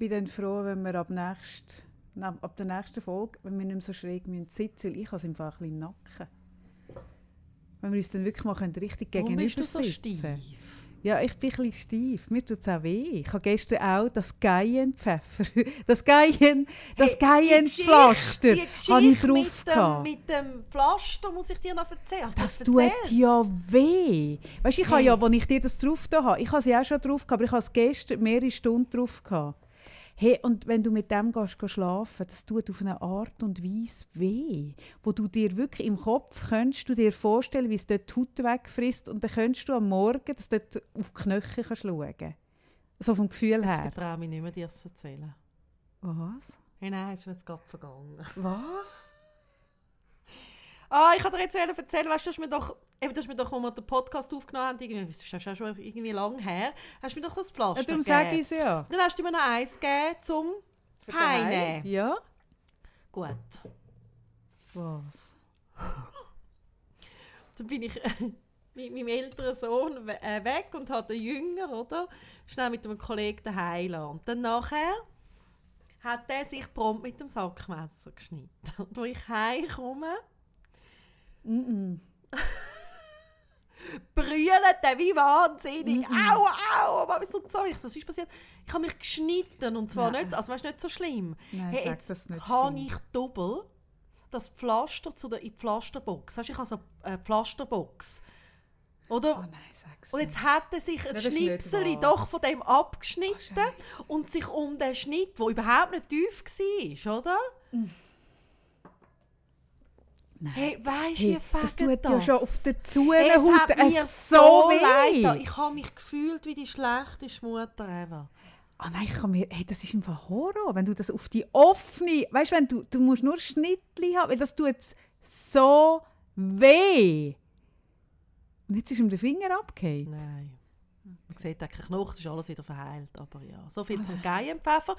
bin dann froh, wenn wir ab, nächst, ab der nächsten Folge, wenn wir nicht mehr so schräg müssen sitzen weil ich habe es einfach ein bisschen im Nacken. Wenn wir uns dann wirklich mal richtig gegenüber bist du so sitzen. steif? Ja, ich bin ein bisschen steif. Mir tut es auch weh. Ich habe gestern auch das Geienpfeffer, das Geien, das Hey, Geienpflaster habe ich drauf mit dem, mit dem Pflaster muss ich dir noch erzählen. Das das tut erzählt? ja weh. Weißt du, ich habe Hey. ja, als ich dir das drauf da habe, ich habe sie auch schon drauf gehabt, aber ich habe es gestern mehrere Stunden drauf gehabt. Hey, und wenn du mit dem gehst, gehst schlafen, das tut auf eine Art und Weise weh, wo du dir wirklich im Kopf könntest du dir vorstellen, wie es dort die Haut wegfrisst und dann könntest du am Morgen das dort auf die Knöchel kannst schauen. So vom Gefühl Jetzt her. vertraue mich nicht mehr, dir zu erzählen. Was? Hey, nein, ist mir jetzt gerade vergangen. Was? Ah, ich kann dir jetzt erzählen, weißt du, du hast mir doch, eben, du hast mir doch, als wir den Podcast aufgenommen haben, irgendwie, das ist ja schon irgendwie lang her, hast du mir doch das Pflaster Ja, darum gegeben. sage ich es ja. Dann hast du mir noch eins gegeben zum Heine. Ja? Gut. Was? Dann bin ich mit meinem älteren Sohn äh, weg und hatte den Jünger, oder? Schnell mit einem Kollegen daheim. Und dann nachher hat er sich prompt mit dem Sackmesser geschnitten. Und als ich heimkomme, Mm -mm. brüllt er wie wahnsinnig. Au, au, was ist so? Ich so, was ist passiert? Ich habe mich geschnitten und zwar Nein. nicht, also weißt, nicht so schlimm. Nein, hey, jetzt dass es nicht habe ich doppel das Pflaster zu der in die Pflasterbox. Weißt, ich habe so eine Pflasterbox. Oder? Oh nein, sag's Und jetzt hat er sich ein das Schnipsel doch von dem abgeschnitten Oh, und sich um den Schnitt, der überhaupt nicht tief war, oder? Nein. Hey, weißt du, Hey, wie das tut das? ja schon auf der Hey, es mir so so leid. weh. da. Ich habe mich gefühlt wie die schlechteste Mutter ever. Ah nein, ich kann mir, hey, das ist einfach Horror, wenn du das auf die offene, weißt du, wenn du, du musst nur Schnittli haben, weil das tut so weh. Und jetzt ist ihm der Finger abgefallen. Nein. Man sieht eigentlich Knochen, es ist alles wieder verheilt. Aber ja, so viel zum Geienpfeffer.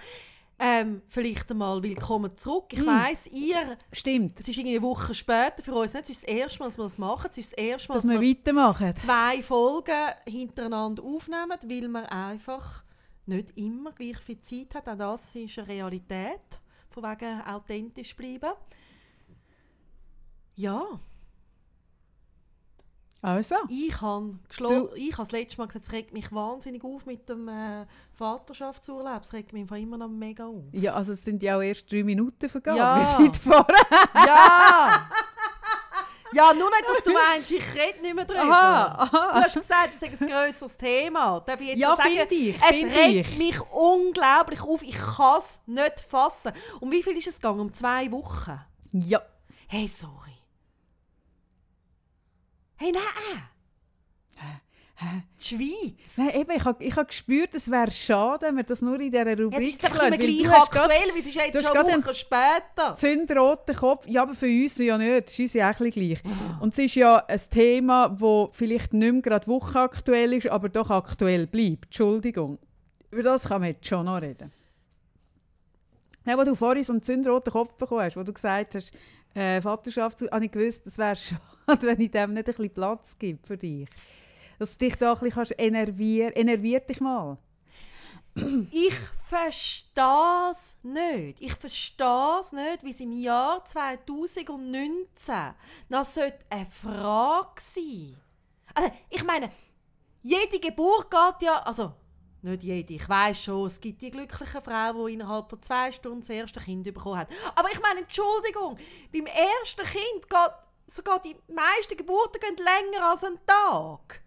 Ähm, vielleicht einmal willkommen zurück. Ich weiss, ihr, Stimmt, es ist irgendwie eine Woche später für uns nicht. Es ist das erste Mal, dass wir das machen. Es ist das erste Mal, dass dass wir wir weitermachen. zwei Folgen hintereinander aufnehmen, weil man einfach nicht immer gleich viel Zeit hat. Auch das ist eine Realität, von wegen authentisch bleiben. Ja, Also, ich habe Du- ich habe das letzte Mal gesagt, es regt mich wahnsinnig auf mit dem äh, Vaterschaftsurlaub. Es regt mich einfach immer noch mega auf. ja, also es sind ja auch erst drei Minuten vergangen. Ja. Wir sind vorher. Ja! ja, nur nicht, dass du meinst, ich rede nicht mehr drüber. Aha, aha. Du hast gesagt, es ist ein grösseres Thema. Darf ich jetzt Ja, sagen, ich, Es regt ich. mich unglaublich auf. Ich kann es nicht fassen. Um wie viel ist es gegangen? Um zwei Wochen? Ja. Hey, sorry. Hey, nein! Die Schweiz! Nein, eben, ich habe ich hab gespürt, es wäre schade, wenn wir das nur in dieser Rubrik Jetzt ist es weil gleich aktuell, weil es ist jetzt schon gerade eine einen- Woche später. zündroten Kopf. Ja, aber für uns ja nicht. Das ist uns ja auch ein gleich. Ah. Und es ist ja ein Thema, das vielleicht nicht mehr gerade wochenaktuell ist, aber doch aktuell bleibt. Entschuldigung. Über das kann man jetzt schon noch reden. Ja, wo du vorhin so einen zündroten Kopf bekommen hast, wo du gesagt hast, äh, Vaterschaft, habe ich gewusst, es wäre schade, wenn ich dem nicht ein bisschen Platz gibt für dich. Dass du dich da ein bisschen kannst Enerviert dich mal. Ich verstehe es nicht. Ich verstehe es nicht, wie es im Jahr 2019 noch sollte eine Frage sein Also, ich meine, jede Geburt geht ja. Also, nicht jede. Ich weiß schon, es gibt die glücklichen Frauen, die innerhalb von zwei Stunden das erste Kind bekommen haben. Aber ich meine, Entschuldigung, beim ersten Kind geht sogar die meisten Geburten gehen länger als einen Tag.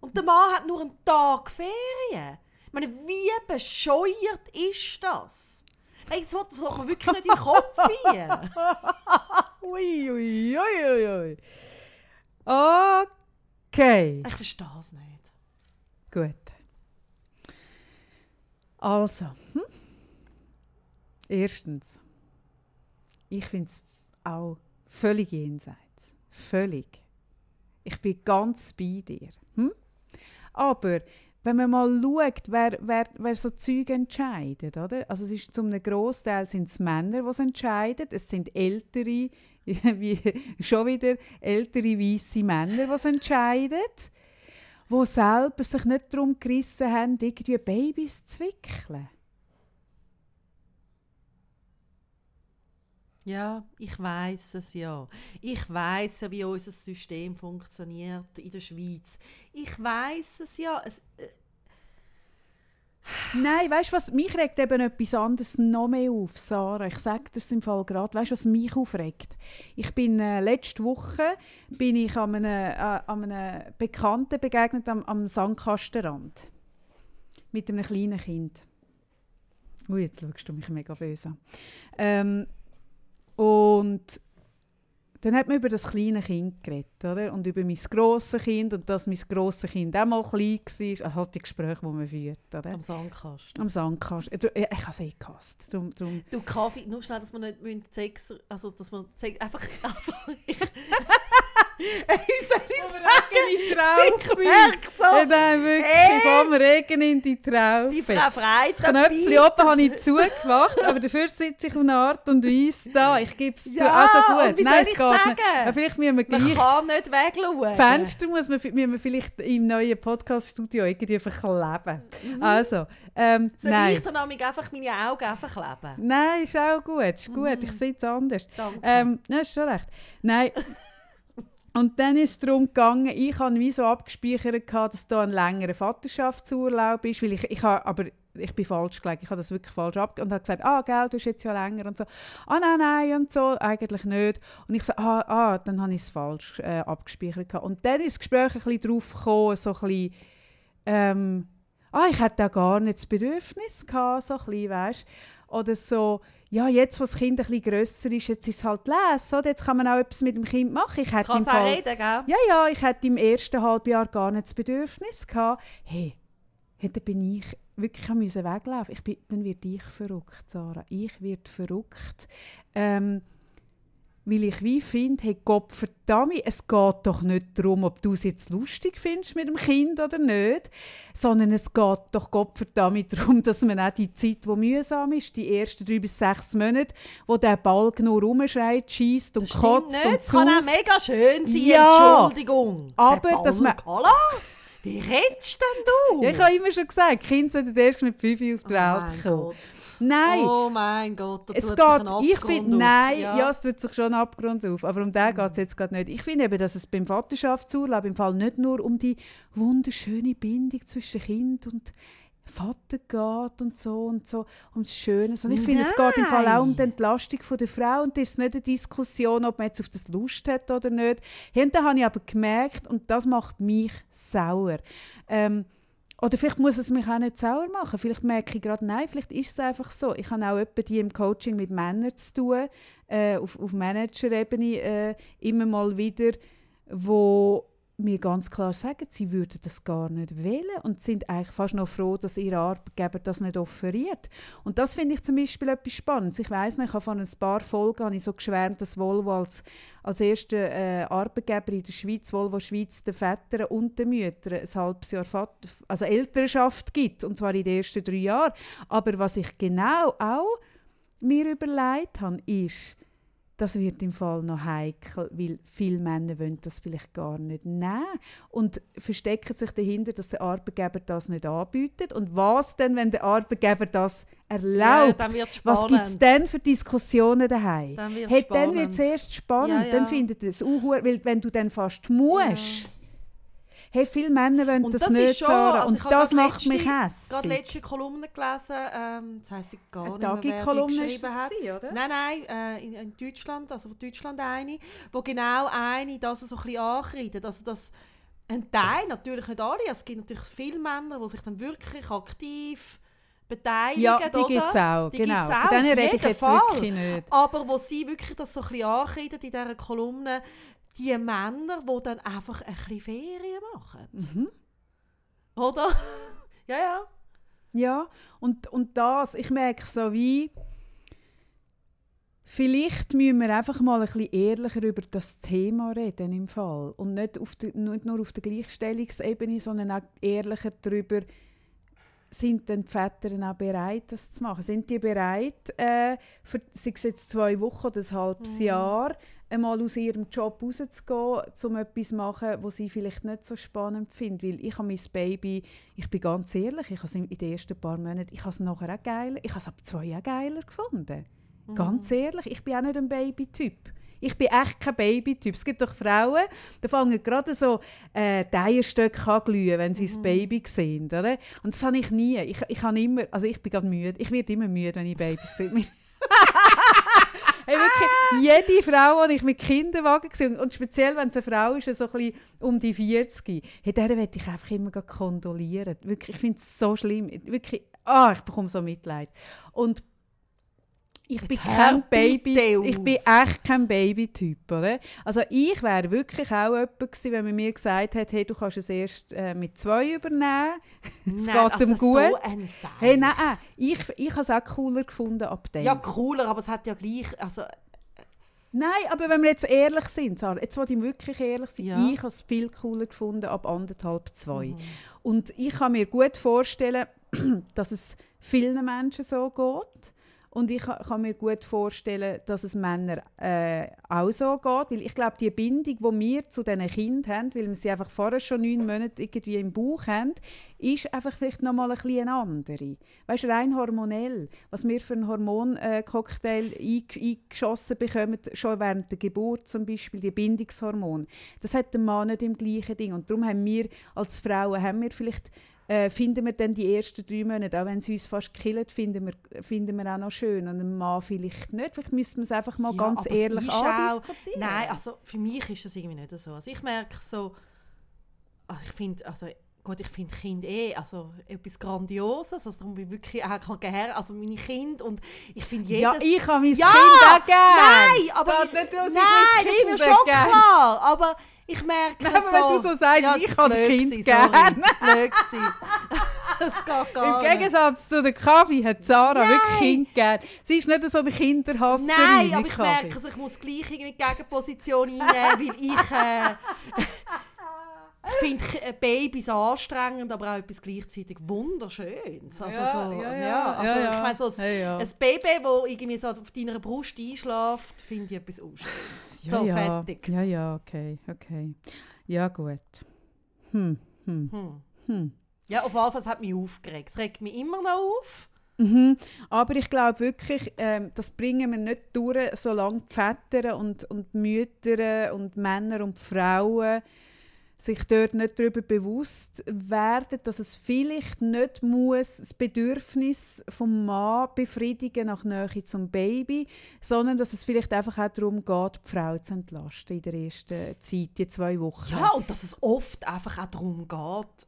Und der Mann hat nur einen Tag Ferien. Ich meine, wie bescheuert ist das? Nein, sollte sollte man wirklich nicht in den Kopf. Ui, ui, ui, ui, ui. Okay. Ich verstehe es nicht. Gut. Also, hm? erstens, ich finde es auch völlig jenseits. Völlig. Ich bin ganz bei dir. Hm? Aber wenn man mal schaut, wer, wer, wer so Zeug entscheidet, oder? Also es ist zum Großteil sind es Männer, die es entscheiden. Es sind ältere, schon wieder ältere weiße Männer, die es entscheiden die selber sich nicht darum gerissen haben, irgendwie Babys zu wickeln. Ja, ich weiß es ja. Ich weiß ja, wie unser System funktioniert in der Schweiz. Ich weiß es ja. Es, äh, Nein, weißt du was? Mich regt eben etwas anderes noch mehr auf, Sarah. Ich sage das im Fall gerade. Weißt du, was mich aufregt? Ich bin äh, letzte Woche bin ich an einem, äh, an einem Bekannten begegnet am, am Sandkastenrand mit einem kleinen Kind. Ui, jetzt schaust du mich mega böse an. Ähm, und dann hat man über das kleine Kind geredet, oder? Und über mein grosses Kind und dass mein grosses Kind auch mal klein war. Also halt die Gespräche, die man führt, oder? am Sandkasten. Am Sandkasten. Äh, Ich habe es eh gehasst. Drum, drum. Du Kaffee, nur schnell, dass man nicht Sex, also dass man Sex, einfach, also ich, ich ich sagen, in die ich merke so, Ja, nein, wirklich. Hey. Vom Regen in die Traufe. die Frau Freis Knöpfchen oben habe ich zugemacht, aber dafür sitze ich auf eine Art und Weise da. Ich gebe es zu. Ja, Also gut. Nein, es ich geht sagen? Vielleicht müssen wir Man gleich... kann nicht wegschauen. Fenster muss man, müssen wir vielleicht im neuen Podcast-Studio irgendwie verkleben. Also, ähm, Soll nein. ich dann einfach meine Augen einfach kleben? Nein, ist auch gut. Ist gut. Ich sehe es anders. Danke. Ähm, nein, ist schon recht. Nein. Und dann ist es darum gegangen, ich habe wie so abgespeichert, dass da ein längerer Vaterschaftsurlaub ist, weil ich, ich habe, aber ich bin falsch gelegt, ich habe das wirklich falsch abge und habe gesagt, ah, gell, du bist jetzt ja länger und so. Ah, nein, nein und so, eigentlich nicht. Und ich so, ah, ah, dann habe ich es falsch äh, abgespeichert. Und dann ist das Gespräch ein bisschen drauf gekommen, so ein bisschen, ähm, ah, ich hätte da gar nicht das Bedürfnis gehabt, so ein bisschen, weißt Oder so, ja, jetzt, wo das Kind ein bisschen grösser ist, jetzt ist es halt lesen, oder? Jetzt kann man auch etwas mit dem Kind machen. Ich hätte im Fall, reden, gell? ja, ja, ich hätte im ersten Halbjahr gar nicht das Bedürfnis gehabt. Hey, hey dann bin ich wirklich am weglaufen. Ich bin, dann werde ich verrückt, Sarah. Ich werde verrückt. Ähm, weil ich wie finde, hey Gott verdammt, es geht doch nicht darum, ob du es jetzt lustig findest mit dem Kind oder nicht, sondern es geht doch Gott verdammt darum, dass man auch die Zeit, die mühsam ist, die ersten drei bis sechs Monate, wo der Balg nur rumschreit, schießt und Das kotzt nicht. und Es kann auch mega schön sein, Ja. Entschuldigung. Aber, dass man- Balkala? Wie redest denn du? Ja, ich habe immer schon gesagt, Kinder sollten erst mit 5 auf die Oh Welt kommen. Gott. Nein, Oh mein Gott, da es geht, ich finde, nein, Ja. ja. es tut sich schon ein Abgrund auf, aber um den geht es jetzt gerade nicht. Ich finde eben, dass es beim Vaterschaftsurlaub im Fall nicht nur um die wunderschöne Bindung zwischen Kind und Vater geht und so und so, um das Schöne, sondern ich finde, es geht im Fall auch um die. Entlastung von der Frau und das ist nicht eine Diskussion, ob man jetzt auf das Lust hat oder nicht. Und da habe ich aber gemerkt, und das macht mich sauer, ähm, oder vielleicht muss es mich auch nicht sauer machen. Vielleicht merke ich gerade, nein, vielleicht ist es einfach so. Ich habe auch etwa die im Coaching mit Männern zu tun, äh, auf, auf Managerebene äh, immer mal wieder, wo mir ganz klar sagen, sie würden das gar nicht wählen und sind eigentlich fast noch froh, dass ihr Arbeitgeber das nicht offeriert. Und das finde ich zum Beispiel etwas Spannendes. Ich weiß nicht, ich habe von ein paar Folgen ich so geschwärmt, dass Volvo als, als erster äh, Arbeitgeber in der Schweiz, Volvo Schweiz, den Vätern und den Müttern ein halbes Jahr Vat also Elternschaft gibt, und zwar in den ersten drei Jahren. Aber was ich genau auch mir überlegt habe, ist, das wird im Fall noch heikel, weil viele Männer wollen das vielleicht gar nicht nehmen und verstecken sich dahinter, dass der Arbeitgeber das nicht anbietet. Und was denn, wenn der Arbeitgeber das Ja, erlaubt? dann wird's was spannend. gibt es denn für Diskussionen daheim? Dann wird's hey, dann wird es spannend. erst spannend. Ja, ja. Dann findet es auch, weil wenn du dann fast musst. Hey, viele Männer wollen Und das, das nicht, ist schon, Sarah. also Und ich habe das macht mich letzte- hässlich. gerade letzte Kolumne gelesen, ähm, jetzt weiss ich gar Eine nicht mehr, wer ist geschrieben das hat. gewesen, oder? Nein, nein, äh, in, in Deutschland, also von Deutschland eine, wo genau eine das so ein bisschen ankreidet. Also dass ein Teil, natürlich nicht alle, es gibt natürlich viele Männer, die sich dann wirklich aktiv beteiligen. Ja, die gibt es auch. Die genau. gibt's auch, Von denen rede ich jetzt Fall. wirklich nicht. Aber wo sie wirklich das so ein bisschen ankreidet in dieser Kolumne, die Männer, die dann einfach ein bisschen Ferien machen. Mhm. Oder? ja, ja. Ja, und, und das, ich merke so wie, vielleicht müssen wir einfach mal ein bisschen ehrlicher über das Thema reden im Fall. Und nicht, auf der, nicht nur auf der Gleichstellungsebene, sondern auch ehrlicher darüber, sind denn die Väter auch bereit, das zu machen? Sind die bereit, äh, für sei es jetzt zwei Wochen oder ein halbes Jahr, einmal aus ihrem Job rauszugehen, um etwas zu machen, was sie vielleicht nicht so spannend finden? Weil ich habe mein Baby, ich bin ganz ehrlich, ich habe es in den ersten paar Monaten, ich habe es nachher auch geiler, ich habe es ab zwei Jahren geiler gefunden. Ganz ehrlich, ich bin auch nicht ein Babytyp. Ich bin echt kein Babytyp. Es gibt doch Frauen, die fangen gerade so äh, die Eierstöcke an glühen, wenn sie das Baby sehen. Oder? Und das habe ich nie. Ich, ich, habe immer, also ich bin gerade müde. Ich werde immer müde, wenn ich Babys sehe. hey, wirklich, jede Frau, die ich mit Kinderwagen gesehen und speziell, wenn es eine Frau ist, so ein bisschen um die 40, hey, der werde ich einfach immer kondolieren. Wirklich, ich finde es so schlimm. Wirklich, ah, ich bekomme so Mitleid. Und ich bin kein Baby, ich bin echt kein Babytyp, oder? Also ich wäre wirklich auch jemand gewesen, wenn man mir gesagt hat, hey, du kannst es erst äh, mit zwei übernehmen, es geht also ihm gut. So ein hey, nein, äh, ich, ich habe es auch cooler gefunden ab dem. Ja, cooler, aber es hat ja gleich, also Nein, aber wenn wir jetzt ehrlich sind, Sarah, jetzt wollte ich wirklich ehrlich sein, ja. ich habe es viel cooler gefunden ab anderthalb, zwei. Mhm. Und ich kann mir gut vorstellen, dass es vielen Menschen so geht. Und ich kann mir gut vorstellen, dass es Männern äh, auch so geht. Weil ich glaube, die Bindung, die wir zu diesen Kindern haben, weil wir sie einfach vorher schon neun Monate irgendwie im Bauch haben, ist einfach vielleicht noch mal ein bisschen andere. Weißt du, rein hormonell, was wir für einen Hormoncocktail äh, eingeschossen bekommen, schon während der Geburt zum Beispiel, die Bindungshormone, das hat der Mann nicht im gleichen Ding. Und darum haben wir als Frauen haben wir vielleicht äh, finden wir dann die ersten drei Monate, auch wenn es uns fast killt, finden wir, finden wir auch noch schön. Und einem Mann vielleicht nicht. Vielleicht müssen wir es einfach mal ja, ganz ehrlich anschauen. Nein, also für mich ist das irgendwie nicht so. Also ich merke so, also ich finde, also gut, ich finde Kind eh also etwas Grandioses, also darum bin ich wirklich auch gerne, also meine Kinder und ich finde jedes... Ja, ich habe mein ja, Kind auch gerne. Nein, aber... Ja, nicht, nein, das ist mir schon gern. klar, aber ich merke Nein, so... wenn du so sagst, ja, ich habe Kind gerne. das geht gar Im Gegensatz zu der Kaffee hat Sarah Nein. wirklich Kind gerne. Sie ist nicht so eine Kinderhasserin Nein, aber ich merke, also ich muss gleich in die Gegenposition einnehmen, weil ich... Äh, ich finde äh, Babys anstrengend, aber auch etwas gleichzeitig wunderschönes. Also ja, so, ja, ja, also ich meine, so ein, hey, ein Baby, das irgendwie so auf deiner Brust einschläft, finde ich etwas unschönes. Ja, so, fertig. Ja, ja, okay, okay. Ja, gut. Hm, hm, hm. hm. Ja, auf jeden Fall, es hat mich aufgeregt. Es regt mich immer noch auf. Mhm. Aber ich glaube wirklich, ähm, das bringen wir nicht durch, solange die Väter und, und Mütter und Männer und Frauen sich dort nicht darüber bewusst werden, dass es vielleicht nicht muss das Bedürfnis vom Mann befriedigen nach Nähe zum Baby, sondern dass es vielleicht einfach auch darum geht, die Frau zu entlasten in der ersten Zeit, die zwei Wochen. Ja, und dass es oft einfach auch darum geht,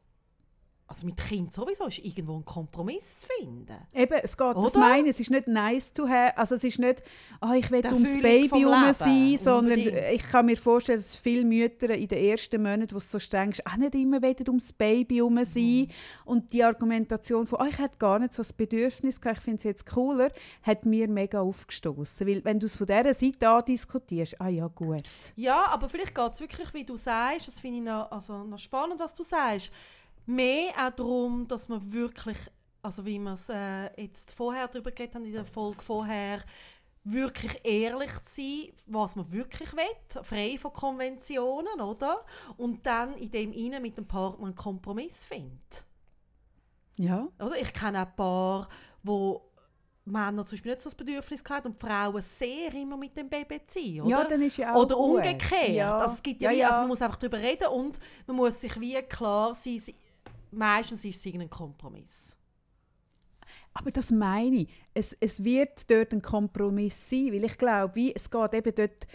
also mit Kind sowieso ist irgendwo ein Kompromiss zu finden. Eben, es geht, Oder? das meine, es ist nicht nice to have, also es ist nicht, oh, ich will ums Baby herum sein, sondern ich kann mir vorstellen, dass viele Mütter in den ersten Monaten, wo es so streng ist, auch nicht immer wollen ums Baby herum mhm. sein. Mhm. Und die Argumentation von, oh, ich hätte gar nicht so das Bedürfnis gehabt, ich finde es jetzt cooler, hat mir mega aufgestoßen. Weil wenn du es von dieser Seite an diskutierst, ah ja, gut. Ja, aber vielleicht geht es wirklich, wie du sagst, das finde ich noch, also noch spannend, was du sagst, mehr auch darum, dass man wirklich, also wie wir es äh, jetzt vorher darüber geredet haben, in der Folge vorher, wirklich ehrlich sein, was man wirklich will, frei von Konventionen, oder? Und dann in dem Innen mit dem Partner einen Kompromiss findet. Ja. Oder? Ich kenne ein paar, wo Männer zum Beispiel nicht so das Bedürfnis hatten und Frauen sehr immer mit dem Baby ziehen, oder? Ja, dann ist ja auch Oder umgekehrt. Ja. Also es gibt ja, ja, wie, also man muss einfach darüber reden und man muss sich wie klar sein, meistens ist es ein Kompromiss. Aber das meine ich. Es, es wird dort ein Kompromiss sein, weil ich glaube, wie, es geht eben dort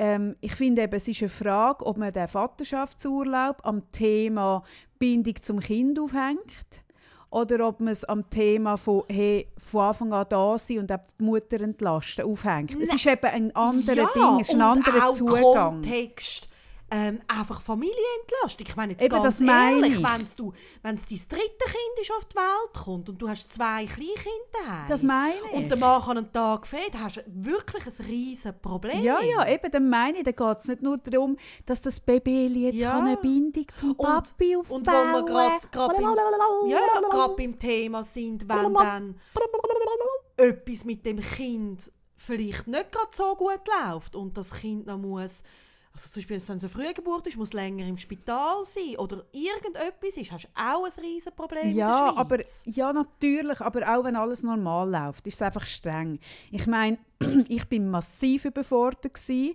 ähm, ich finde eben, es ist eine Frage, ob man den Vaterschaftsurlaub am Thema Bindung zum Kind aufhängt oder ob man es am Thema von, hey, von Anfang an da sein und auch die Mutter entlasten aufhängt. Es ist eben ein anderes ja, Ding, es ist ein anderer Zugang. Kontext ähm, einfach Familienentlastung. Ich meine jetzt Eben, ganz ehrlich, wenn du, wenn dein dritte Kind ist auf die Welt kommt und du hast zwei Kleinkinder Das meine ich. Und der Mann kann einen Tag fehlen, dann hast du wirklich ein riesiges Problem. Ja, ja, eben, dann meine ich, dann geht es nicht nur darum, dass das Baby jetzt ja. eine Bindung zum Papi aufbauen Und wo wir gerade ja, beim Thema sind, wenn dann etwas mit dem Kind vielleicht nicht gerade so gut läuft und das Kind noch muss also zum Beispiel, wenn es eine frühe Geburt ist, muss länger im Spital sein oder irgendetwas ist, hast du auch ein riesen Problem ja, in der aber ja natürlich, aber auch wenn alles normal läuft, ist es einfach streng. Ich meine, ich bin massiv überfordert gewesen,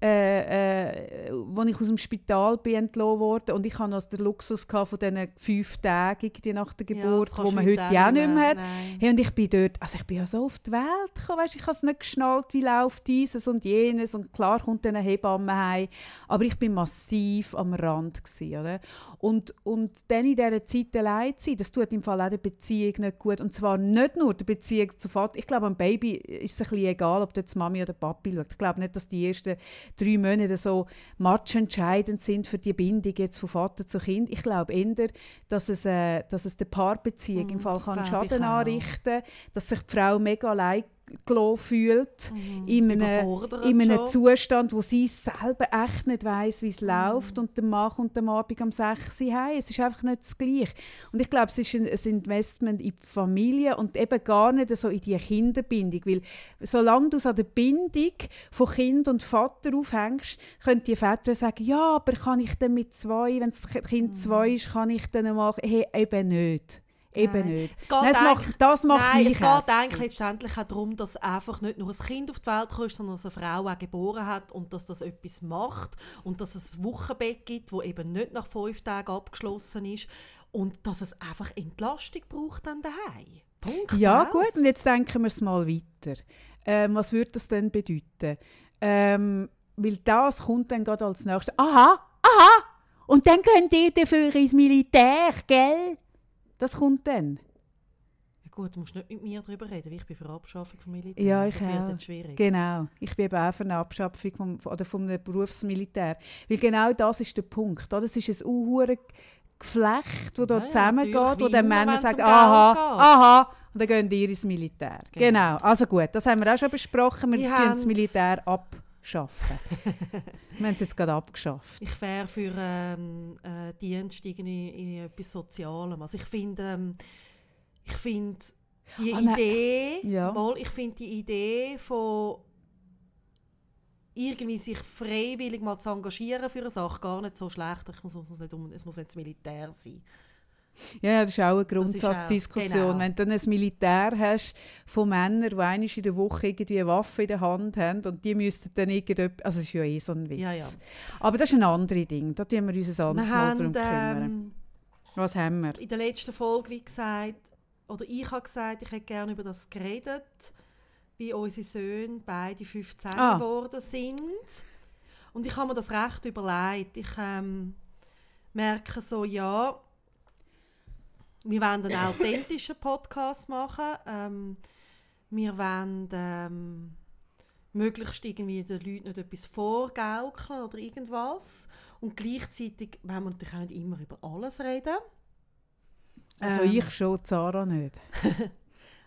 äh, äh, als ich aus dem Spital bin entlassen wurde und ich hatte noch den Luxus gehabt von diesen fünf Tagen irgendwie nach der Ja, Geburt, das wo man heute heute ja auch nicht mehr hat. Nein. Hey, und ich bin dort, also ich bin ja so auf die Welt gekommen, weißt, ich habe es nicht geschnallt, wie läuft dieses und jenes und klar kommt dann eine Hebamme heim, aber ich bin massiv am Rand gewesen, oder? Und, und dann in dieser Zeit allein zu sein, das tut im Fall auch der Beziehung nicht gut und zwar nicht nur der Beziehung zu Vater, ich glaube am Baby ist es ein bisschen egal, ob jetzt Mami oder Papi schaut, ich glaube nicht, dass die ersten drei Monate so matchentscheidend sind für die Bindung jetzt von Vater zu Kind, ich glaube eher, dass es, äh, dass es der Paarbeziehung Mhm, im Fall kann Schaden anrichten dass sich die Frau mega gelassen fühlt Mhm. in einem, in einem schon. Zustand, wo sie selber echt nicht weiß, wie es Mhm. läuft und der Mann kommt am Abend um 6 Uhr heim. Es ist einfach nicht das Gleiche. Und ich glaube, es ist ein, ein Investment in die Familie und eben gar nicht so in die Kinderbindung, weil solange du es an der Bindung von Kind und Vater aufhängst, können die Väter sagen, ja, aber kann ich denn mit zwei, wenn das Kind zwei ist, kann ich dann mal, hey, eben nicht. Eben Nein. nicht. Es geht Nein, es eigentlich- macht, das macht Nein, mich es geht hässlich. eigentlich letztendlich auch darum, dass einfach nicht nur ein Kind auf die Welt kommt, sondern dass eine Frau auch geboren hat und dass das etwas macht und dass es ein Wochenbett gibt, wo eben nicht nach fünf Tagen abgeschlossen ist und dass es einfach Entlastung braucht dann daheim. Punkt. Ja, aus. gut, und jetzt denken wir es mal weiter. Ähm, was würde das denn bedeuten? Ähm, weil das kommt dann gerade als nächstes. Aha, aha! Und dann könnt ihr dafür ins Militär, gell? Das kommt dann. Ja, gut, du musst nicht mit mir darüber reden, weil ich bin für Abschaffung von Militär. Ja, ich das wird auch. dann schwierig. Genau. Ich bin eben auch für eine Abschaffung vom, oder vom Berufsmilitär. Weil genau das ist der Punkt. Oder? Das ist ein unhure Geflecht, das Ja, da ja, zusammengeht, natürlich, wo dann Männer sagen, aha, geht. aha, und dann gehen die ins Militär. Genau. Genau. Also gut, das haben wir auch schon besprochen. Wir tun das haben's- Militär abschaffen. wir haben es jetzt gerade abgeschafft. Ich wäre für ähm, äh, Dienst irgendwie in etwas Sozialem. Also ich finde, ähm, ich finde die Ah. Idee, Ja. mal, ich finde die Idee von irgendwie sich freiwillig mal zu engagieren für eine Sache gar nicht so schlecht. Ich muss, muss nicht es muss nicht das Militär sein. Ja, das ist auch eine auch- Grundsatzdiskussion. genau. Wenn du dann ein Militär hast von Männern, die einmal in der Woche irgendwie eine Waffe in der Hand haben und die müssten dann irgendetwas... Also es ist ja eh so ein Witz. Ja, ja. Aber das ist ein anderes Ding. Da tun wir uns ein anderes Mal darum kümmern. ähm, Was haben wir? in der letzten Folge, wie gesagt, oder ich habe gesagt, ich hätte gerne über das geredet, wie unsere Söhne beide 15 Ah. geworden sind. Und ich habe mir das recht überlegt. Ich ähm, merke so, ja, wir wollen einen authentischen Podcast machen. Ähm, wir wollen ähm, möglichst irgendwie den Leuten nicht etwas vorgaukeln oder irgendwas. Und gleichzeitig wollen wir natürlich auch nicht immer über alles reden. Also Ähm, ich schon, Zara nicht.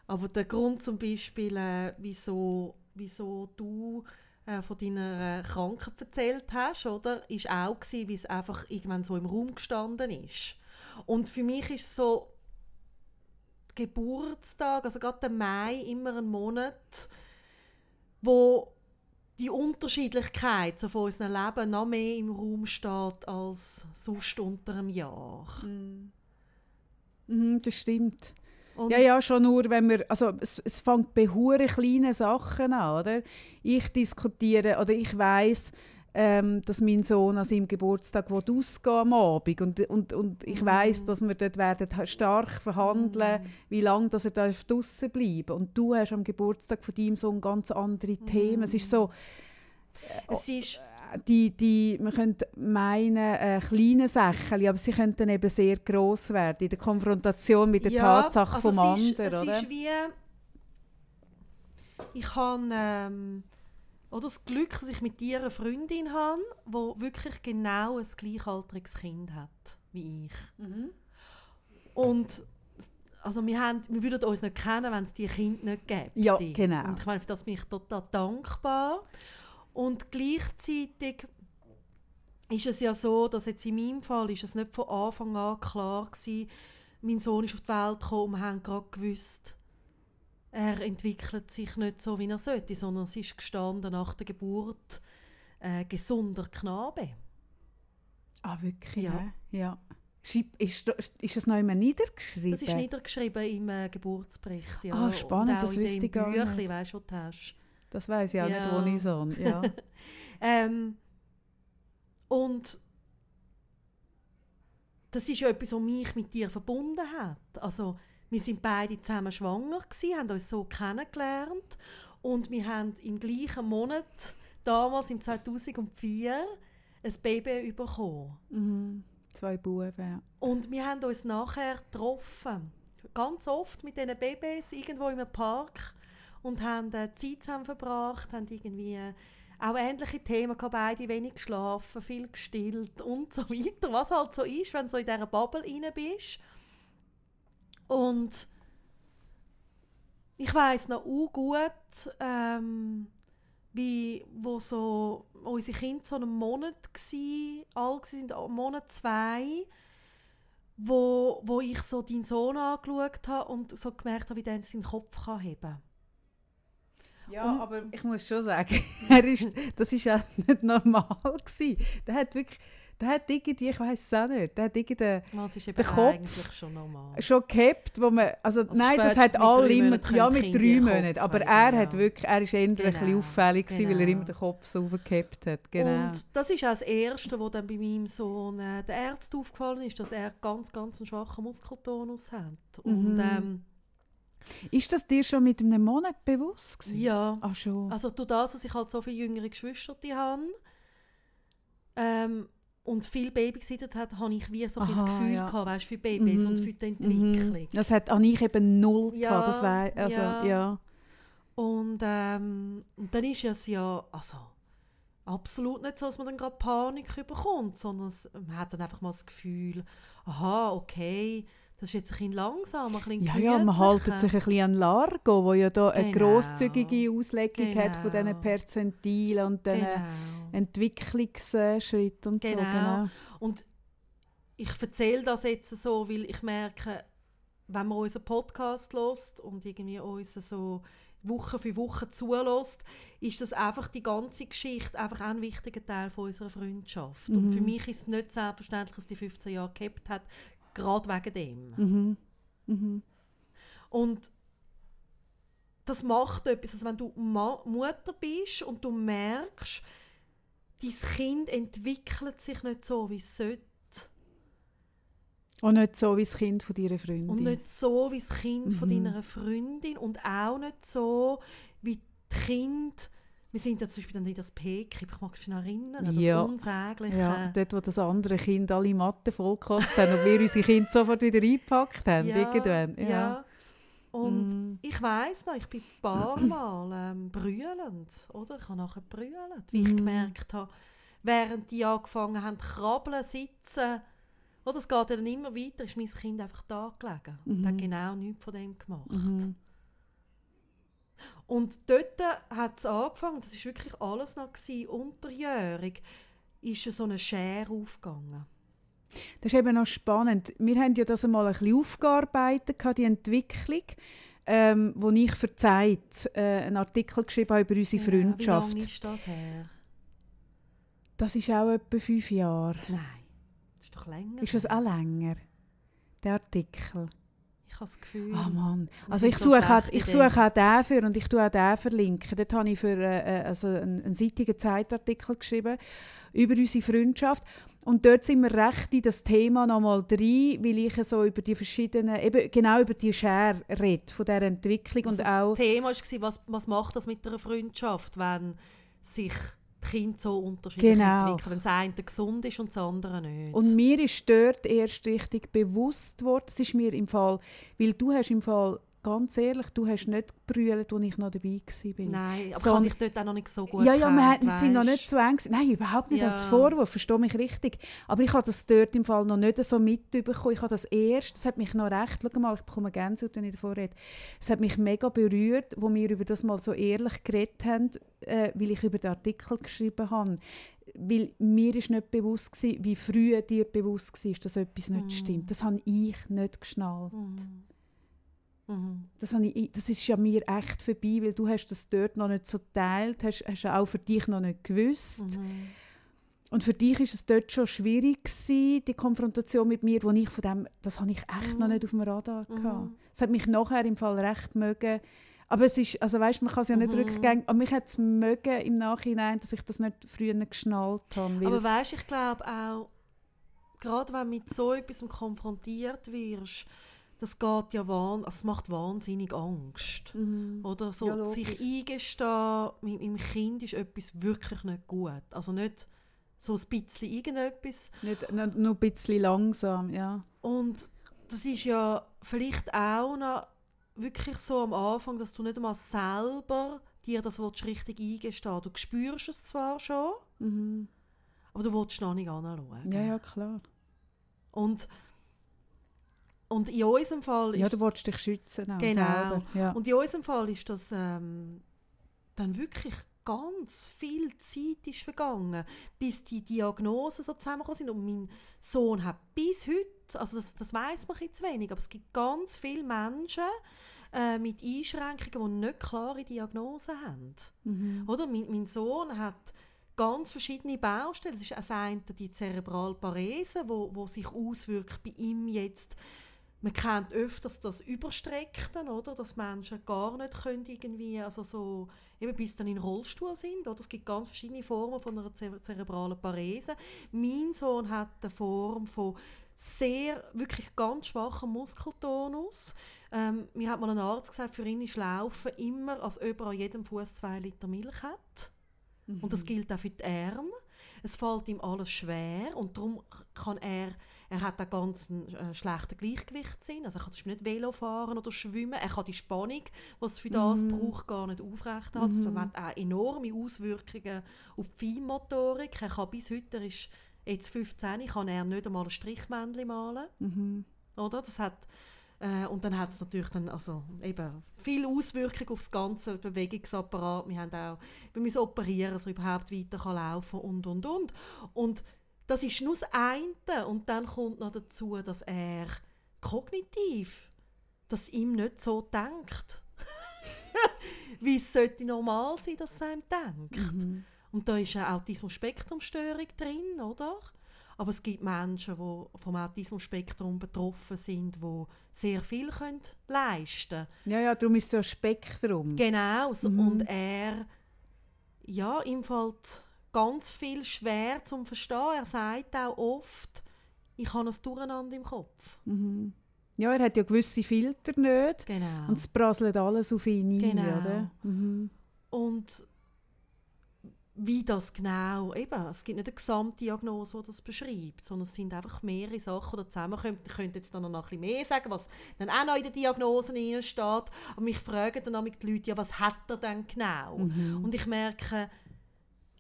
Aber der Grund zum Beispiel, äh, wieso, wieso du äh, von deiner äh, Krankheit erzählt hast, oder, ist auch gewesen, wie es einfach irgendwann so im Raum gestanden ist. Und für mich ist so Geburtstag, also gerade der Mai, immer ein Monat, wo die Unterschiedlichkeit so von unserem Leben noch mehr im Raum steht als sonst unter einem Jahr. Mhm, das stimmt. Und Ja, ja, schon nur, wenn wir, also es, es fängt bei hure kleinen Sachen an, oder? Ich diskutiere, oder ich weiß, ähm, dass mein Sohn an seinem Geburtstag ausgehen am Abend. Und, und, und ich weiß, dass wir dort werden stark verhandeln, wie lange dass er darf draussen bleiben. Und du hast am Geburtstag von deinem Sohn ganz andere Themen. Es ist so, es ist die, die, man könnte meinen, äh, kleine Sachen, aber sie könnten eben sehr gross werden in der Konfrontation mit der Tatsache also vom es ist, anderen, es oder? ist wie ich habe ähm, oder das Glück, dass ich mit dir eine Freundin habe, die wirklich genau ein gleichaltriges Kind hat wie ich. Und also wir, haben, wir würden uns nicht kennen, wenn es die Kinder nicht gäbe. Ja, genau. Und ich meine, für das bin ich total dankbar. Und gleichzeitig ist es ja so, dass jetzt in meinem Fall ist es nicht von Anfang an klar gewesen, mein Sohn ist auf die Welt gekommen und wir haben gerade gewusst, er entwickelt sich nicht so, wie er sollte, sondern es ist gestanden nach der Geburt, äh, gesunder Knabe. Ah, wirklich? Ja. Ja. Schreib- Ist, ist das noch immer niedergeschrieben? Das ist niedergeschrieben im äh, Geburtsbericht. Ja. Ah, spannend, das wüsste ich gar Büchlein, nicht. Weißt was du hast. Das weiß ich auch Ja. nicht, wo ich so. Ja. Ähm, und das ist ja etwas, was mich mit dir verbunden hat. Also, wir sind beide zusammen schwanger gewesen, haben uns so kennengelernt und wir haben im gleichen Monat, damals im 2004, ein Baby bekommen. mhm. Zwei Buben. Ja. Und wir haben uns nachher getroffen. Ganz oft mit diesen Babys irgendwo im Park und haben äh, Zeit zusammen verbracht, haben irgendwie äh, auch ähnliche Themen gehabt, beide wenig geschlafen, viel gestillt und so weiter, was halt so ist, wenn du so in dieser Bubble rein bist. Und ich weiß noch auch gut, ähm, wie wo so unsere Kinder so einen Monat gsi, alt sind, einen Monat zwei, wo, wo ich so deinen Sohn angeschaut habe und so gemerkt habe, wie der seinen Kopf kann heben Ja, Und- aber ich muss schon sagen, er ist, das ist ja nicht normal gewesen. Der hat wirklich, der hat irgendwie, ich weiß es auch nicht, der hat irgendwie Der Kopf- schon normal. schon gehabt, wo man, also, Also nein, das hat alle immer, ja mit drei Monaten, aber er genau. hat wirklich, er ist ein bisschen Genau, auffällig gewesen, weil er genau. immer den Kopf so aufgehabt hat, genau. Und das ist auch das Erste, was dann bei meinem Sohn äh, der Ärzte aufgefallen ist, dass er ganz, ganz einen schwachen Muskeltonus hat. Und Mhm. ähm, ist das dir schon mit einem Monat bewusst gewesen? ja, Ach schon. also durch das, dass ich halt so viele jüngere Geschwister habe ähm, und viel Babysittet hat, habe ich wie so ein bisschen das Aha, Gefühl ja. gehabt, weißt, für Babys und Mhm, für die Entwicklung. Mhm. Das hat an ich eben null Ja, gehabt, das wei- also, ja. ja. Und, ähm, und dann ist es ja also, absolut nicht so, dass man dann gerade Panik bekommt, sondern man hat dann einfach mal das Gefühl, aha, okay, das ist jetzt ein bisschen langsam, ein bisschen Ja, ja, man haltet gemütlicher. sich ein bisschen an Largo, wo ja da eine Genau. grosszügige Auslegung hat von Genau. diesen Perzentilen und diesen Genau. Entwicklungsschritten und so. Genau. Genau. Und ich erzähle das jetzt so, weil ich merke, wenn man unseren Podcast lost und irgendwie uns so Woche für Woche zulässt, ist das einfach die ganze Geschichte einfach auch ein wichtiger Teil von unserer Freundschaft. Und Mhm. für mich ist es nicht selbstverständlich, dass die 15 Jahre gehabt hat, gerade wegen dem. Mhm. Mhm. Und das macht etwas. Also wenn du Ma Mutter bist und du merkst, dein Kind entwickelt sich nicht so, wie es sollte. Und nicht so wie das Kind von deiner Freundin. Und nicht so wie das Kind von Mhm. deiner Freundin und auch nicht so wie die Kind. Wir sind ja zum Beispiel dann in das Peking, ich mag mich noch erinnern, das Ja. unsägliche. ja, dort, wo das andere Kind alle Matten vollgekotzt haben und wir unsere Kinder sofort wieder eingepackt haben. irgendwann. ja. Ja. Und Mhm. ich weiß noch, ich bin ein paar Mal ähm, brüllend, oder? Ich habe nachher brüllt, wie ich Mhm. gemerkt habe, während die angefangen haben, krabbeln, sitzen, oder es geht dann immer weiter, ist mein Kind einfach da gelegen und hat Mhm. genau nichts von dem gemacht. Und dort hat es angefangen, das war wirklich alles noch gewesen, unterjährig, ist so eine Schere aufgegangen. Das ist eben noch spannend. Wir haben ja das einmal ein bisschen aufgearbeitet, die Entwicklung, ähm, wo ich verzeiht äh, einen Artikel geschrieben habe über unsere Freundschaft. Wie lange ist das her? Das ist auch etwa fünf Jahre. Nein, das ist doch länger. Ist das auch länger, der Artikel? Habe das Gefühl. Ah Mann. Also ich so suche, auch, schlecht ich suche auch den für und ich tue auch den verlinken. Dort habe ich für äh, äh, also einen, einen seitigen Zeitartikel geschrieben über unsere Freundschaft. Und dort sind wir recht in das Thema nochmal drin, weil ich so über die verschiedenen, eben genau über die Schere rede, von dieser Entwicklung und Also auch... Das Thema war, was, was macht das mit einer Freundschaft, wenn sich Kinder so unterschiedlich Genau. entwickeln. Wenn das eine gesund ist und das andere nicht. Und mir ist dort erst richtig bewusst worden, es ist mir im Fall, weil du hast im Fall, ganz ehrlich, du hast nicht gebrüllt, als ich noch dabei war. Nein, aber So ich ein- dich dort auch noch nicht so gut Ja, ja, wir, hat- wir sind noch nicht so eng. Nein, überhaupt nicht Ja. als Vorwurf, verstehe mich richtig. Aber ich habe das dort im Fall noch nicht so mitbekommen. Ich habe das erst, das hat mich noch recht, schau mal, ich bekomme Gänsehaut, wenn ich davor rede. Es hat mich mega berührt, wo wir über das mal so ehrlich geredet haben, äh, weil ich über den Artikel geschrieben habe. Weil mir ist nicht bewusst gewesen, wie früh dir bewusst war, dass etwas nicht Mm. stimmt. Das habe ich nicht geschnallt. Mhm. Mhm. Das, habe ich, das ist ja mir echt vorbei, weil du hast das dort noch nicht so geteilt, hast, hast auch für dich noch nicht gewusst. Mhm. Und für dich ist es dort schon schwierig gewesen, die Konfrontation mit mir, wo ich von dem, das habe ich echt Mhm. noch nicht auf dem Radar gehabt. Mhm. Es hat mich nachher im Fall recht mögen. Aber es ist, also weißt, man kann es ja nicht Mhm. rückgängig, aber mich hat es mögen im Nachhinein, dass ich das nicht früher geschnallt habe. Aber weißt, ich glaube auch, gerade wenn du mit so etwas konfrontiert wirst, das geht ja wahn, also es macht wahnsinnig Angst. Mhm. Oder so Ja, sich eingestehen, mit meinem Kind ist etwas wirklich nicht gut. Also nicht so ein bisschen irgendetwas. Nicht, nur, nur ein bisschen langsam, ja. Und das ist ja vielleicht auch noch wirklich so am Anfang, dass du nicht einmal selber dir das willst, richtig eingestehen Du spürst es zwar schon, Mhm. aber du willst noch nicht anschauen. Ja, ja, klar. Und, und in unserem Fall Ja, ist du willst dich schützen auch Genau. selber. Ja. Und in unserem Fall ist das ähm, dann wirklich ganz viel Zeit ist vergangen, bis die Diagnosen so zusammengekommen sind. Und mein Sohn hat bis heute, also das, das weiß man jetzt wenig, aber es gibt ganz viele Menschen äh, mit Einschränkungen, die nicht klare Diagnosen haben. Mhm. Oder? Mein, mein Sohn hat ganz verschiedene Baustellen. Das ist das eine die Zerebralparese, wo, wo sich auswirkt bei ihm jetzt. Man kennt öfters das Überstreckten, oder? Dass Menschen gar nicht können irgendwie, also so, eben bis dann in den Rollstuhl sind, oder? Es gibt ganz verschiedene Formen von einer Zer zerebralen Parese. Mein Sohn hat eine Form von sehr, wirklich ganz schwachem Muskeltonus. Ähm, mir hat mal ein Arzt gesagt, für ihn ist Laufen immer, als ob er an jedem Fuß zwei Liter Milch hat. Und das gilt auch für die Arme. Es fällt ihm alles schwer und darum kann er, er hat einen ganz äh, schlechten Gleichgewichtssinn. Also er kann nicht Velo fahren oder schwimmen. Er kann die Spannung, die es für das braucht, gar nicht aufrechterhalten. Das hat auch enorme Auswirkungen auf die Feinmotorik. Er kann bis heute, er ist jetzt 15, kann er nicht einmal ein Strichmännchen malen. Mhm. Oder? Das hat, äh, und dann hat es natürlich dann, also, eben viel Auswirkung auf das ganze Bewegungsapparat. Wir haben auch, wir müssen operieren, dass er überhaupt weiter kann laufen und, und, und. Und das ist nur das eine. Und dann kommt noch dazu, dass er kognitiv, dass ihm nicht so denkt. Wie es sollte normal sein, dass es einem denkt. Mhm. Und da ist eine Autismus-Spektrum-Störung drin, oder? Aber es gibt Menschen, die vom Autismus-Spektrum betroffen sind, die sehr viel können leisten Ja, ja, darum ist es so ein Spektrum. Genau. so- Mhm. Und er, ja, ihm fällt ganz viel schwer zum Verstehen. Er sagt auch oft, ich habe ein Durcheinander im Kopf. Mhm. Ja, er hat ja gewisse Filter nicht. Genau. Und es prasselt alles auf ihn ein, Genau. oder? Mhm. Und wie das genau, eben, es gibt nicht eine Gesamtdiagnose, die das beschreibt, sondern es sind einfach mehrere Sachen, die zusammenkommen. Ich könnte jetzt dann noch ein bisschen mehr sagen, was dann auch noch in den Diagnosen steht. Aber mich fragen dann auch die Leute, ja, was hat er denn genau? Mhm. Und ich merke,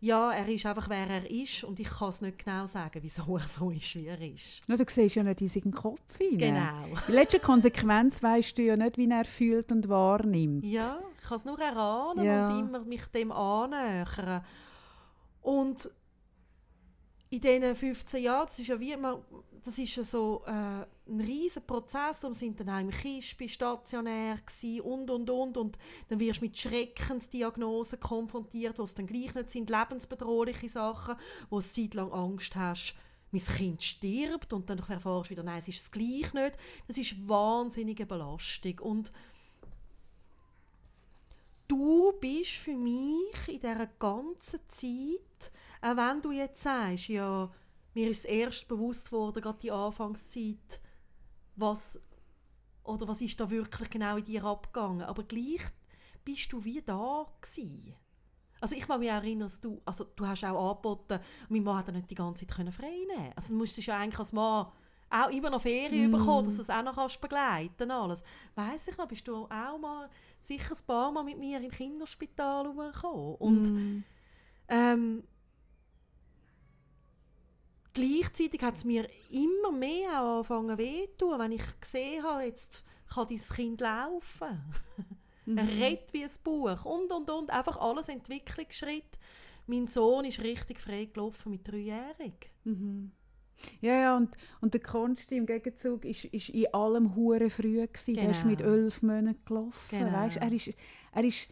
ja, er ist einfach, wer er ist und ich kann es nicht genau sagen, wieso er so ist, wie er ist. Ja, du siehst ja nicht in seinen Kopf hinein. Genau. In letzter Konsequenz weißt du ja nicht, wie er fühlt und wahrnimmt. Ja, ich kann es nur erahnen Ja. und immer mich dem annähern. Und in diesen 15 Jahren, das ist ja wie immer, das ist ja so äh, ein riesen Prozess, wir sind dann auch im Kispi stationär gsi und und und und dann wirst du mit Schreckensdiagnosen konfrontiert, wo es dann gleich nicht sind, lebensbedrohliche Sachen, wo du Zeit lang Angst hast, mein Kind stirbt und dann erfährst du wieder, nein, es ist es gleich nicht. Das ist wahnsinnige Belastung und du bist für mich in dieser ganzen Zeit, auch wenn du jetzt sagst, ja, mir ist erst bewusst worden, gerade die Anfangszeit, was, oder was ist da wirklich genau in dir abgegangen, aber gleich bist du wie da gewesen. Also ich mag mich auch erinnern, dass du, also du hast auch angeboten, mein Mann hat ja nicht die ganze Zeit können frei nehmen Also du musstest ja eigentlich als Mann auch immer noch Ferien Mm. bekommen, dass du es auch noch kannst begleiten alles. Weiss ich noch, bist du auch mal sicher ein paar Mal mit mir in Kinderspital gekommen. Und Mhm. ähm, gleichzeitig hat es mir immer mehr auch angefangen weh zu tun, wenn ich gesehen habe, jetzt kann dein Kind laufen. Mhm. Er redet wie ein Buch und, und, und. Einfach alles Entwicklungsschritt. Mein Sohn ist richtig frei gelaufen mit dreijährig. Mhm. Ja, ja, und, und der Konsti im Gegenzug ist, ist in allem hure früh gewesen. Der ist mit Genau. elf Monaten gelaufen. Genau. Weißt? Er, ist, er ist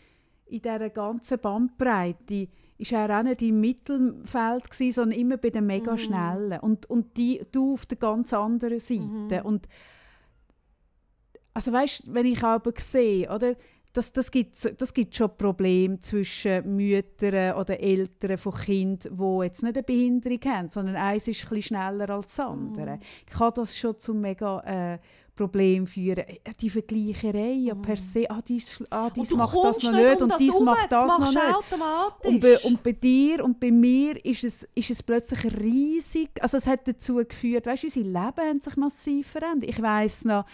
in dieser ganzen Bandbreite ist er auch nicht im Mittelfeld gewesen, sondern immer bei den mega Mhm. Schnellen. Und, und die, du auf der ganz anderen Seite. Mhm. Und also weißt, wenn ich aber sehe, oder, das, das, gibt, das gibt schon Probleme zwischen Müttern oder Eltern von Kindern, die jetzt nicht eine Behinderung haben, sondern eins ist ein bisschen schneller als das andere. Mhm. Kann das schon zu mega äh, Problem führen. Äh, Die Vergleicherei ja per se, ah, dies, ah, dies Mhm. macht das noch nicht um und dies macht das noch machst du nicht. Und bei, und bei dir und bei mir ist es, ist es plötzlich riesig. Also es hat dazu geführt, weißt unsere Leben haben sich massiv verändert. Ich weiß noch,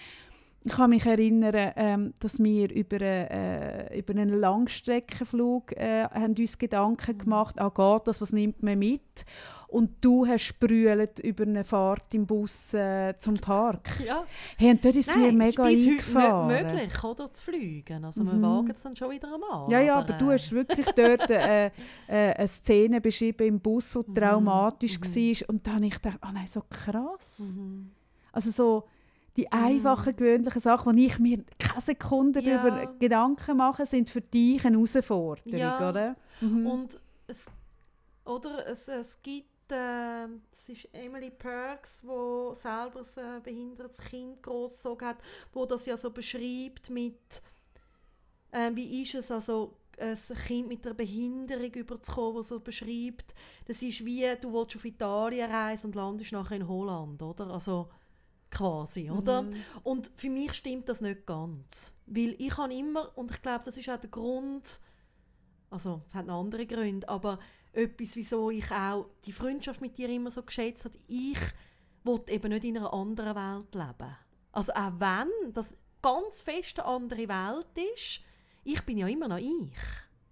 ich kann mich erinnern, ähm, dass wir über, äh, über einen Langstreckenflug äh, haben uns Gedanken gemacht, ah, geht das, was nimmt man mit? Und du hast sprühlet über eine Fahrt im Bus äh, zum Park. ja. Hey, und dort ist es mir Nein, es ist mega bis heute eingefahren. nicht möglich, oder, zu fliegen. Also wir Mhm. wagen es dann schon wieder einmal. Ja, ja, aber du äh, hast wirklich dort äh, äh, eine Szene beschrieben im Bus, die Mhm, traumatisch mhm. war. Und dann habe ich gedacht, oh nein, so krass. Mhm. Also so die einfachen, gewöhnlichen Sachen, die ich mir keine Sekunde Ja. darüber Gedanken mache, sind für dich eine Herausforderung, Ja. oder? Mhm. Und es, oder, es, es gibt, äh, das ist Emily Perks, wo selber ein behindertes Kind großgezogen hat, wo das ja so beschreibt mit, äh, wie ist es also ein Kind mit einer Behinderung überzukommen, das so beschreibt, das ist wie, du willst auf Italien reisen und landest nachher in Holland, oder? Also quasi, oder? Mhm. Und für mich stimmt das nicht ganz. Weil ich habe immer, und ich glaube, das ist auch der Grund, also es hat andere Gründe, aber etwas, wieso ich auch die Freundschaft mit dir immer so geschätzt habe, ich wollte eben nicht in einer anderen Welt leben. Also auch wenn das ganz fest eine andere Welt ist, ich bin ja immer noch ich.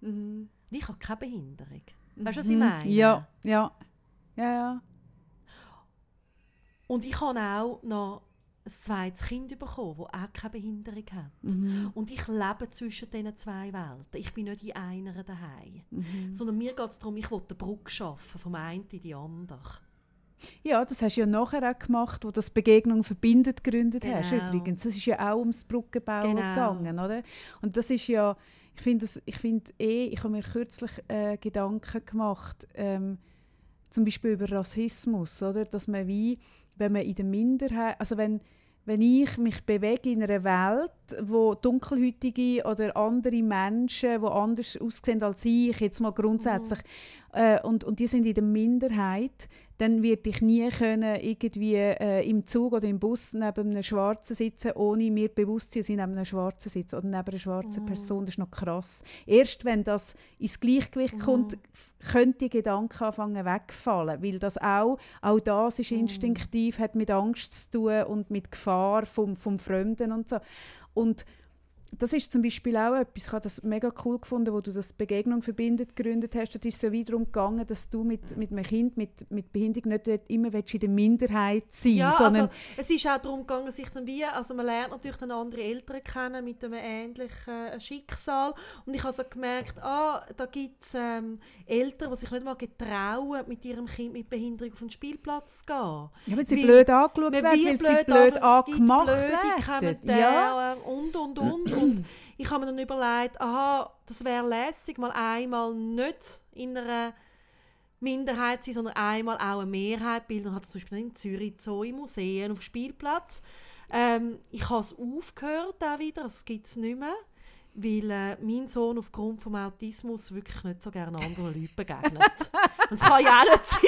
Mhm. Und ich habe keine Behinderung. Weißt du, was ich Mhm. meine? Ja, ja. Ja, ja. Und ich habe auch noch ein zweites Kind bekommen, das auch keine Behinderung hat. Mhm. Und ich lebe zwischen diesen zwei Welten. Ich bin nicht in einer daheim. Mhm. Sondern mir geht es darum, ich will eine Brücke schaffen, vom einen in die andere. Ja, das hast du ja nachher auch gemacht, wo das Begegnung verbindet gegründet hast. Genau. Übrigens, das ist ja auch ums Brückenbauen Genau. gegangen, oder? Und das ist ja, ich finde, ich finde eh, ich habe mir kürzlich äh, Gedanken gemacht, ähm, zum Beispiel über Rassismus, oder? Dass man wie, wenn man in der Minderheit, also wenn wenn ich mich bewege in einer Welt, wo dunkelhäutige oder andere Menschen, die anders aussehen als ich, jetzt mal grundsätzlich, äh, und, und die sind in der Minderheit, dann werde ich nie können irgendwie äh, im Zug oder im Bus neben einem Schwarzen sitzen, ohne mir bewusst zu sein, neben einem Schwarzen sitze oder neben einer schwarzen Mhm. Person. Das ist noch krass. Erst wenn das ins Gleichgewicht kommt, f- könnte die Gedanken anfangen wegfallen, weil das auch, auch das ist instinktiv, hat mit Angst zu tun und mit Gefahr vom, vom Fremden und so. Und das ist zum Beispiel auch etwas, ich habe das mega cool gefunden, wo du das Begegnung verbindet gegründet hast. Da ist es so wie darum gegangen, dass du mit, mit einem Kind mit, mit Behinderung nicht immer in der Minderheit sein Ja, sondern also es ist auch darum gegangen, sich dann wie, also man lernt natürlich dann andere Eltern kennen mit einem ähnlichen äh, Schicksal und ich habe so gemerkt, ah, da gibt es ähm, Eltern, die sich nicht mal getrauen, mit ihrem Kind mit Behinderung auf den Spielplatz zu gehen. ja, wenn sie Weil- blöd angeschaut werden, wird weil sie blöd gibt angemacht werden. Ja. und und und. und ich habe mir dann überlegt, aha, das wäre lässig, mal einmal nicht in einer Minderheit sein, sondern einmal auch eine Mehrheit bilden. Und habe zum Beispiel in Zürich Zoo im Museen auf dem Spielplatz. Ähm, ich habe es aufgehört auch wieder, das gibt es nicht mehr. Weil äh, mein Sohn aufgrund vom Autismus wirklich nicht so gerne anderen Leuten begegnet. das kann ja auch nicht sein.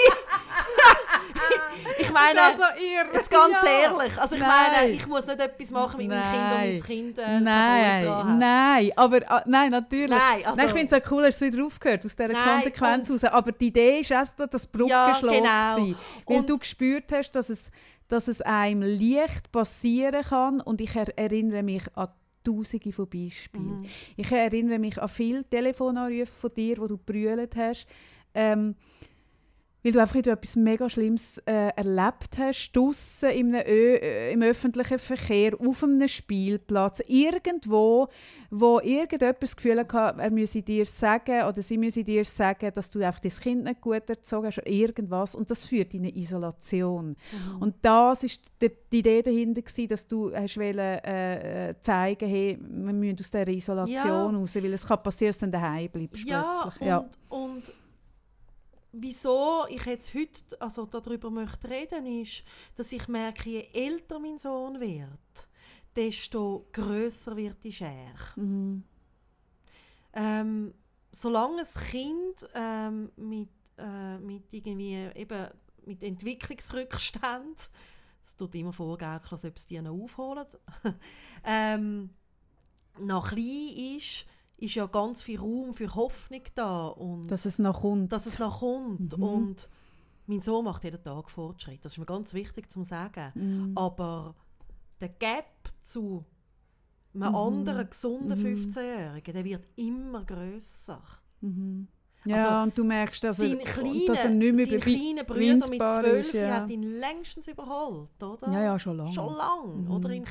Ich meine, Also ihr. Jetzt ganz Ja. ehrlich, also ich Nein. meine, ich muss nicht etwas machen mit meinem Kind, um Nein. mein Kind äh, Nein, nein, aber ah, nein, natürlich. Nein, also- nein, ich finde es auch cool, dass du wieder aufgehört aus dieser Nein, Konsequenz und- raus. Aber die Idee ist erst das Brückenschlag Ja, genau. weil Und- du gespürt hast, dass es, dass es einem leicht passieren kann und ich er erinnere mich an Tausende von Beispielen. Mhm. Ich erinnere mich an viele Telefonanrufe von dir, wo du brüllt hast. Ähm, weil du einfach etwas mega Schlimmes äh, erlebt hast, draussen im, äh, im öffentlichen Verkehr, auf einem Spielplatz, irgendwo, wo irgendjemand das Gefühl hatte, er müsse dir sagen oder sie müsse dir sagen, dass du einfach dein Kind nicht gut erzogen hast irgendwas und das führt in eine Isolation. Mhm. Und das ist die, die Idee dahinter gewesen, dass du hast wollen, äh, äh, zeigen, hey, wir müssen aus dieser Isolation ja. raus, weil es kann passieren, dass du daheim bleibst ja, plötzlich. Und, ja, und wieso ich jetzt heute also darüber möchte reden, ist, dass ich merke, je älter mein Sohn wird, desto größer wird die Schere. Mhm. Ähm, solange ein Kind ähm, mit, äh, mit irgendwie eben mit Entwicklungsrückstand, es tut immer vorgaukeln, als ob es die noch aufholen, ähm, noch klein ist, ist ja ganz viel Raum für Hoffnung da. Und dass es noch kommt. Dass es noch kommt. Mhm. Und mein Sohn macht jeden Tag Fortschritt. Das ist mir ganz wichtig zu sagen. Mhm. Aber der Gap zu einem mhm. anderen gesunden 15-Jährigen, mhm. der wird immer grösser. Mhm. Ja, also, und du merkst, dass er, kleine, dass er nicht mehr sein kleiner Bruder mit zwölf ja. hat ihn längstens überholt, oder? Ja, ja, schon lange. Schon lange, mhm. oder? Im,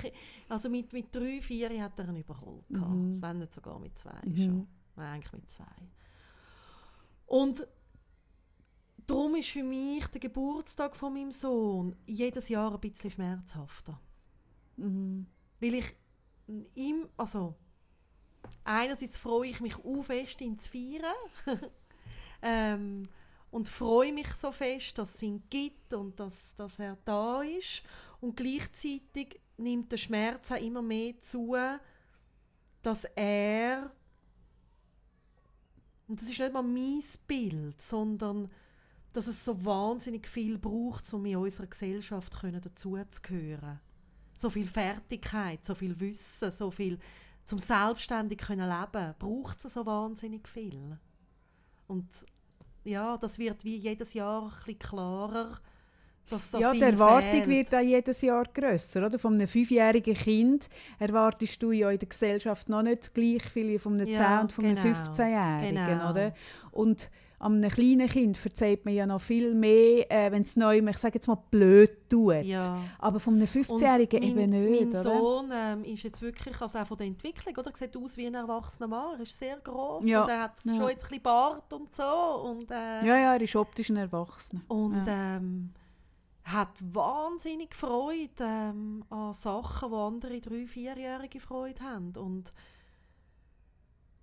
also mit, mit drei, vier hat er ihn überholt. Mhm. Wenn nicht sogar mit zwei mhm. schon. Nein, eigentlich mit zwei. Und darum ist für mich der Geburtstag von meinem Sohn jedes Jahr ein bisschen schmerzhafter. Mhm. Weil ich ihm, also einerseits freue ich mich auch fest, ihn zu feiern. Ähm, und freue mich so fest, dass es ihn gibt und dass, dass er da ist. Und gleichzeitig nimmt der Schmerz auch immer mehr zu, dass er, und das ist nicht mal mein Bild, sondern dass es so wahnsinnig viel braucht, um in unserer Gesellschaft dazuzugehören. So viel Fertigkeit, so viel Wissen, so viel zum selbstständig können leben, braucht es so wahnsinnig viel. Und ja, das wird wie jedes Jahr ein klarer. Dass ja, die Erwartung fehlt. wird auch jedes Jahr grösser. Oder? Von einem fünfjährigen Kind erwartest du ja in der Gesellschaft noch nicht gleich viel wie von einem ja, 10- und von einem genau, 15-Jährigen. Genau. Oder? Und einem kleinen Kind verzeiht man ja noch viel mehr, äh, wenn es neu, ich sage jetzt mal, blöd tut. Ja. Aber von einem 15-Jährigen eben nicht. Mein oder? Sohn ähm, ist jetzt wirklich, also auch von der Entwicklung, oder? Er sieht aus wie ein erwachsener Mann. Er ist sehr groß ja. und er hat ja. schon jetzt ein bisschen Bart und so. Und, äh, ja, ja, er ist optisch ein Erwachsener. Und ähm, hat wahnsinnig Freude ähm, an Sachen, die andere drei-, vierjährige Freude haben. Und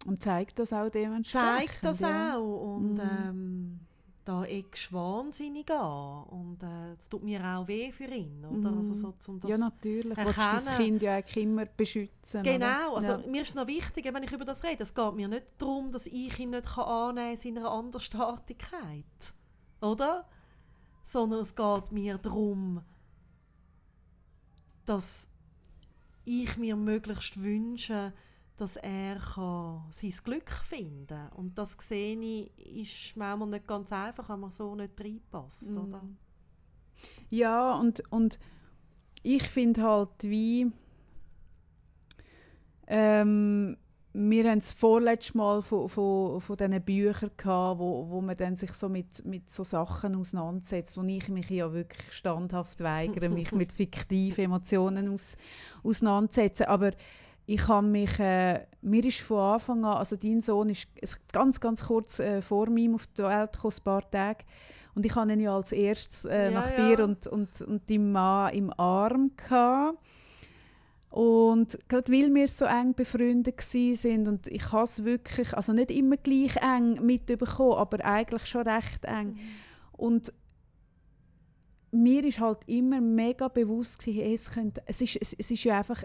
und zeigt das auch dementsprechend. Zeigt das ja. auch. Und mhm. ähm, da eckst wahnsinnig an. Und äh, es tut mir auch weh für ihn. Oder? Mhm. Also so, zum das ja, natürlich. Du das Kind ja auch immer beschützen. Genau. Also, ja. Mir ist noch wichtig, wenn ich über das rede, es geht mir nicht darum, dass ich ihn nicht annehmen kann in seiner Andersartigkeit. Oder? Sondern es geht mir darum, dass ich mir möglichst wünsche, dass er kann sein Glück finden kann. Und das sehe ich, ist manchmal nicht ganz einfach, wenn man so nicht reinpasst, mm. oder? Ja, und, und ich finde halt wie... Ähm, wir haben es vorletztes Mal von, von, von diesen Büchern gehabt, wo, wo man dann sich so mit, mit so Sachen auseinandersetzt, wo ich mich ja wirklich standhaft weigere, mich mit fiktiven Emotionen aus, auseinanderzusetzen. Aber ich habe mich, äh, mir ist von Anfang an, also dein Sohn ist ganz, ganz kurz äh, vor mir auf die Welt gekommen, ein paar Tage. Und ich hatte ihn ja als erstes äh, ja, nach ja. dir und, und, und deinem Mann im Arm. Gehabt. Und gerade weil wir so eng befreundet sind und ich habe es wirklich, also nicht immer gleich eng mitbekommen, aber eigentlich schon recht eng. Mhm. Und mir ist halt immer mega bewusst gewesen, hey, es, könnte, es, ist, es, es ist ja einfach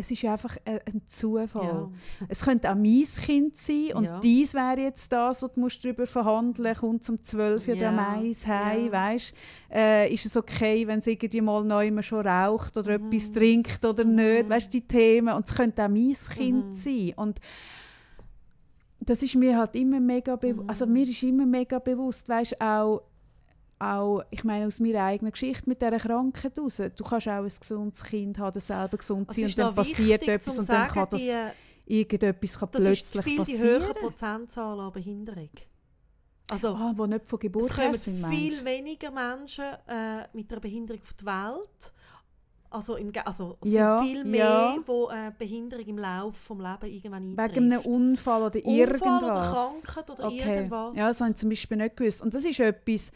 es ist einfach ein Zufall. Ja. Es könnte auch mein Kind sein und ja. dies wäre jetzt das, was du darüber verhandeln musst, kommt zum 12 ja. oder Mais heim, ja. weißt? Äh, ist es okay, wenn es irgendwie mal neu schon raucht oder mhm. etwas trinkt oder mhm. nicht, weißt die Themen und es könnte auch mein Kind mhm. sein und das ist mir halt immer mega bewusst, also mhm. mir ist immer mega bewusst, weißt auch auch, ich meine, aus meiner eigenen Geschichte mit dieser Krankheit raus, du kannst auch ein gesundes Kind haben, das selber gesund sein und dann passiert etwas und dann kann das die, irgendetwas kann das plötzlich ist viel passieren. die höhere Prozentzahl an Behinderung. Also, Ah, die nicht von Geburt her kommen sind, viel meinst weniger Menschen äh, mit einer Behinderung auf die Welt. Also, im, also es Ja, sind viel mehr, ja. wo äh, Behinderung im Laufe des Lebens irgendwann eintrifft. Wegen einem Unfall oder Unfall irgendwas? oder Krankheit oder irgendwas. Ja, das habe ich zum Beispiel nicht gewusst. Und das ist etwas,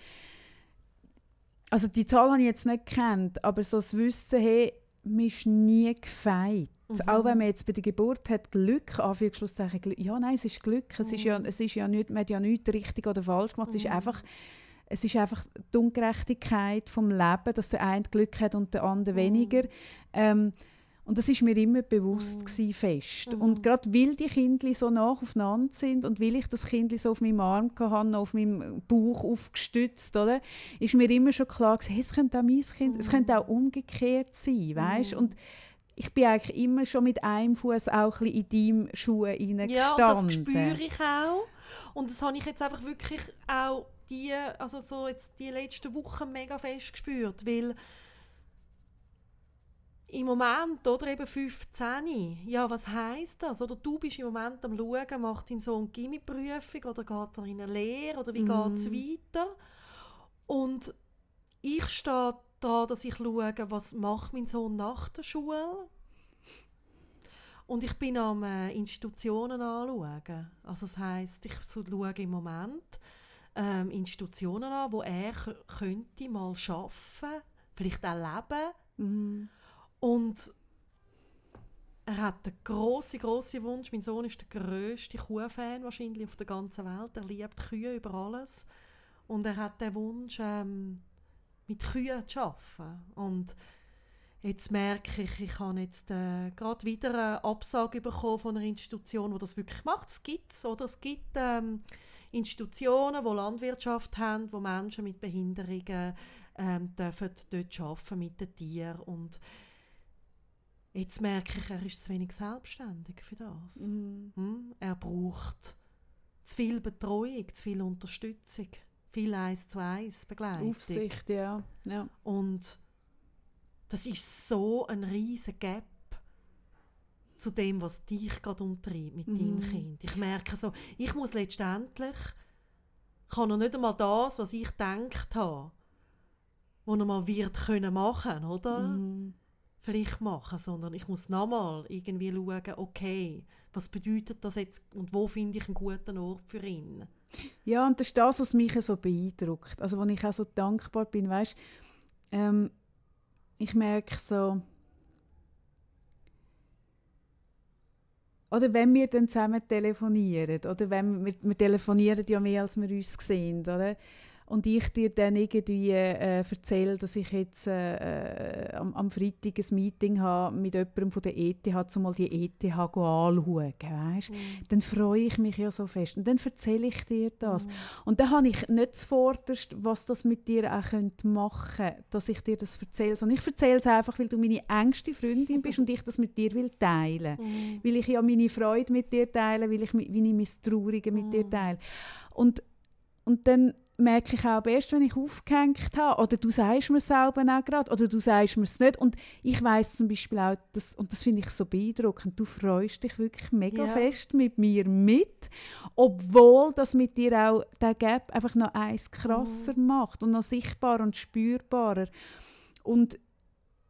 also die Zahl habe ich jetzt nicht gekannt, aber so das Wissen, hey, man ist nie gefeit. Mhm. Auch wenn man jetzt bei der Geburt hat Glück, Anführungszeichen, Glück, ja nein, es ist Glück, es ist ja, Mhm. es ist ja nicht, man hat ja nichts richtig oder falsch gemacht, es ist einfach es ist einfach die Ungerechtigkeit vom Leben, dass der eine Glück hat und der andere Mhm. weniger. Ähm, und das ist mir immer bewusst Mhm. gewesen, fest. Mhm. Und gerade weil die Kinder so nach aufeinander sind und weil ich das Kind so auf meinem Arm hatte, auf meinem Bauch aufgestützt, oder, ist mir immer schon klar gewesen, hey, es könnte auch mein Kind, es könnte auch umgekehrt sein, weißt? Mhm. Und ich bin eigentlich immer schon mit einem Fuß auch ein in deinem Schuh Ja, hineingestanden. das spüre ich auch. Und das habe ich jetzt einfach wirklich auch die, also so jetzt die letzten Wochen mega fest gespürt, weil im Moment, oder eben 15, ja, was heisst das? Oder du bist im Moment am Schauen, macht dein Sohn Gimmi-Prüfung oder geht er in eine Lehre oder wie Mhm. geht es weiter? Und ich stehe da, dass ich schaue, was macht mein Sohn nach der Schule? Und ich bin am äh, Institutionen anschauen. Also das heisst, ich schaue im Moment ähm, Institutionen an, wo er könnte mal arbeiten, vielleicht auch leben. Mhm. Und er hat den grossen, grossen Wunsch, mein Sohn ist der grösste Kuhfan wahrscheinlich auf der ganzen Welt. Er liebt Kühe über alles. Und er hat den Wunsch, ähm, mit Kühen zu arbeiten. Und jetzt merke ich, ich habe jetzt äh, gerade wieder eine Absage bekommen von einer Institution, die das wirklich macht. Es gibt es, oder? Es gibt ähm, Institutionen, die Landwirtschaft haben, wo Menschen mit Behinderungen ähm, dürfen dort arbeiten mit den Tieren. Und jetzt merke ich, er ist zu wenig selbstständig für das. Mhm. Hm? Er braucht zu viel Betreuung, zu viel Unterstützung, viel eins zu eins Begleitung. Aufsicht, ja. ja. Und das ist so ein riesen Gap zu dem, was dich gerade umtreibt mit deinem Mhm. Kind. Ich merke so, ich muss letztendlich, kann er nicht einmal das, was ich gedacht habe, was er mal wird können machen, oder? Mhm. Vielleicht machen, sondern ich muss nochmal irgendwie schauen, okay, was bedeutet das jetzt und wo finde ich einen guten Ort für ihn? Ja, und das ist das, was mich so beeindruckt. Also, wo ich auch so dankbar bin, weißt ähm, ich merke so, oder wenn wir dann zusammen telefonieren, oder wenn wir, wir telefonieren ja mehr, als wir uns sehen, oder? Und ich dir dann irgendwie äh, erzähle, dass ich jetzt äh, äh, am, am Freitag ein Meeting habe mit jemandem von der ETH, um mal die ETH anschauen, weißt? dann freue ich mich ja so fest. Und dann erzähle ich dir das. Und dann habe ich nicht zuvorderst, was das mit dir auch könnte machen könnte, dass ich dir das erzähle. Sondern ich erzähle es einfach, weil du meine engste Freundin bist und ich das mit dir will teilen. Mhm. Weil ich ja meine Freude mit dir teile, weil ich meine Misstraurige mit dir teile. Und, und dann merke ich auch erst, wenn ich aufgehängt habe, oder du sagst mir selber auch gerade, oder du sagst mir es nicht. Und ich weiß zum Beispiel auch, dass, und das finde ich so beeindruckend, du freust dich wirklich mega Ja. fest mit mir mit, obwohl das mit dir auch der Gap einfach noch eins krasser macht und noch sichtbarer und spürbarer. Und,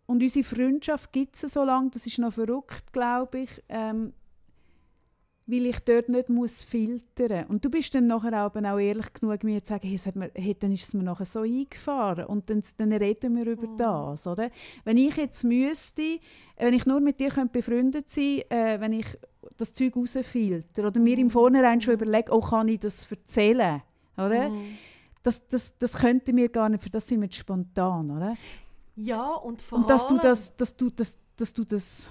und unsere Freundschaft gibt es so lange, das ist noch verrückt, glaube ich, ähm, weil ich dort nicht muss filtern Und du bist dann nachher auch, auch ehrlich genug, mir zu sagen, hey, hat mir, hey, dann ist es mir nachher so eingefahren und dann, dann reden wir über das, oder? Wenn ich jetzt müsste, wenn ich nur mit dir könnte befreundet sein äh, wenn ich das Zeug rausfilter oder mir im Vornherein schon überlege, oh, kann ich das erzählen, oder? Mhm. Das, das, das könnte mir gar nicht, für das sind wir spontan, oder? Ja, und vor Und dass du allem- das, dass du das, dass du das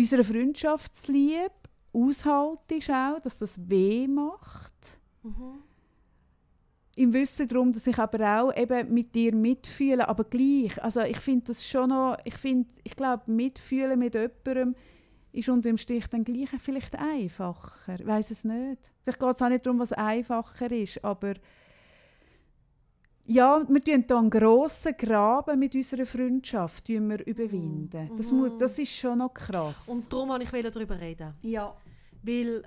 unserer Freundschaftsliebe aushaltest auch, dass das weh macht. Mhm. Im Wissen darum, dass ich aber auch eben mit dir mitfühle, aber gleich. Also ich finde das schon noch, ich finde, ich glaube, mitfühlen mit jemandem ist unter dem Strich dann gleich vielleicht einfacher. Ich weiß es nicht. Vielleicht geht es auch nicht darum, was einfacher ist, aber ja, wir tun hier einen grossen Graben mit unserer Freundschaft wir überwinden. Das, muss, das ist schon noch krass. Und darum wollte ich darüber reden. ja. Weil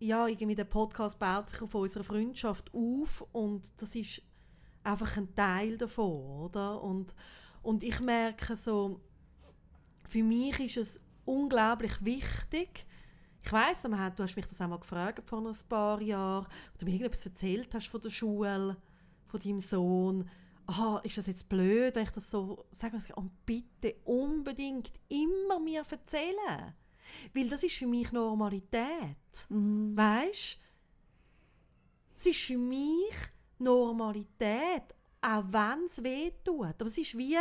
ja, irgendwie der Podcast baut sich auf unserer Freundschaft auf und das ist einfach ein Teil davon, oder? Und, und ich merke so, für mich ist es unglaublich wichtig, ich weiss, du hast mich das auch mal gefragt vor ein paar Jahren, wo du mir irgendetwas erzählt hast von der Schule, von deinem Sohn. Aha, ist das jetzt blöd, wenn ich das so sage? Und bitte unbedingt immer mir erzählen. Weil das ist für mich Normalität. Mhm. Weißt Es ist für mich Normalität, auch wenn es weh tut. Aber es ist wie,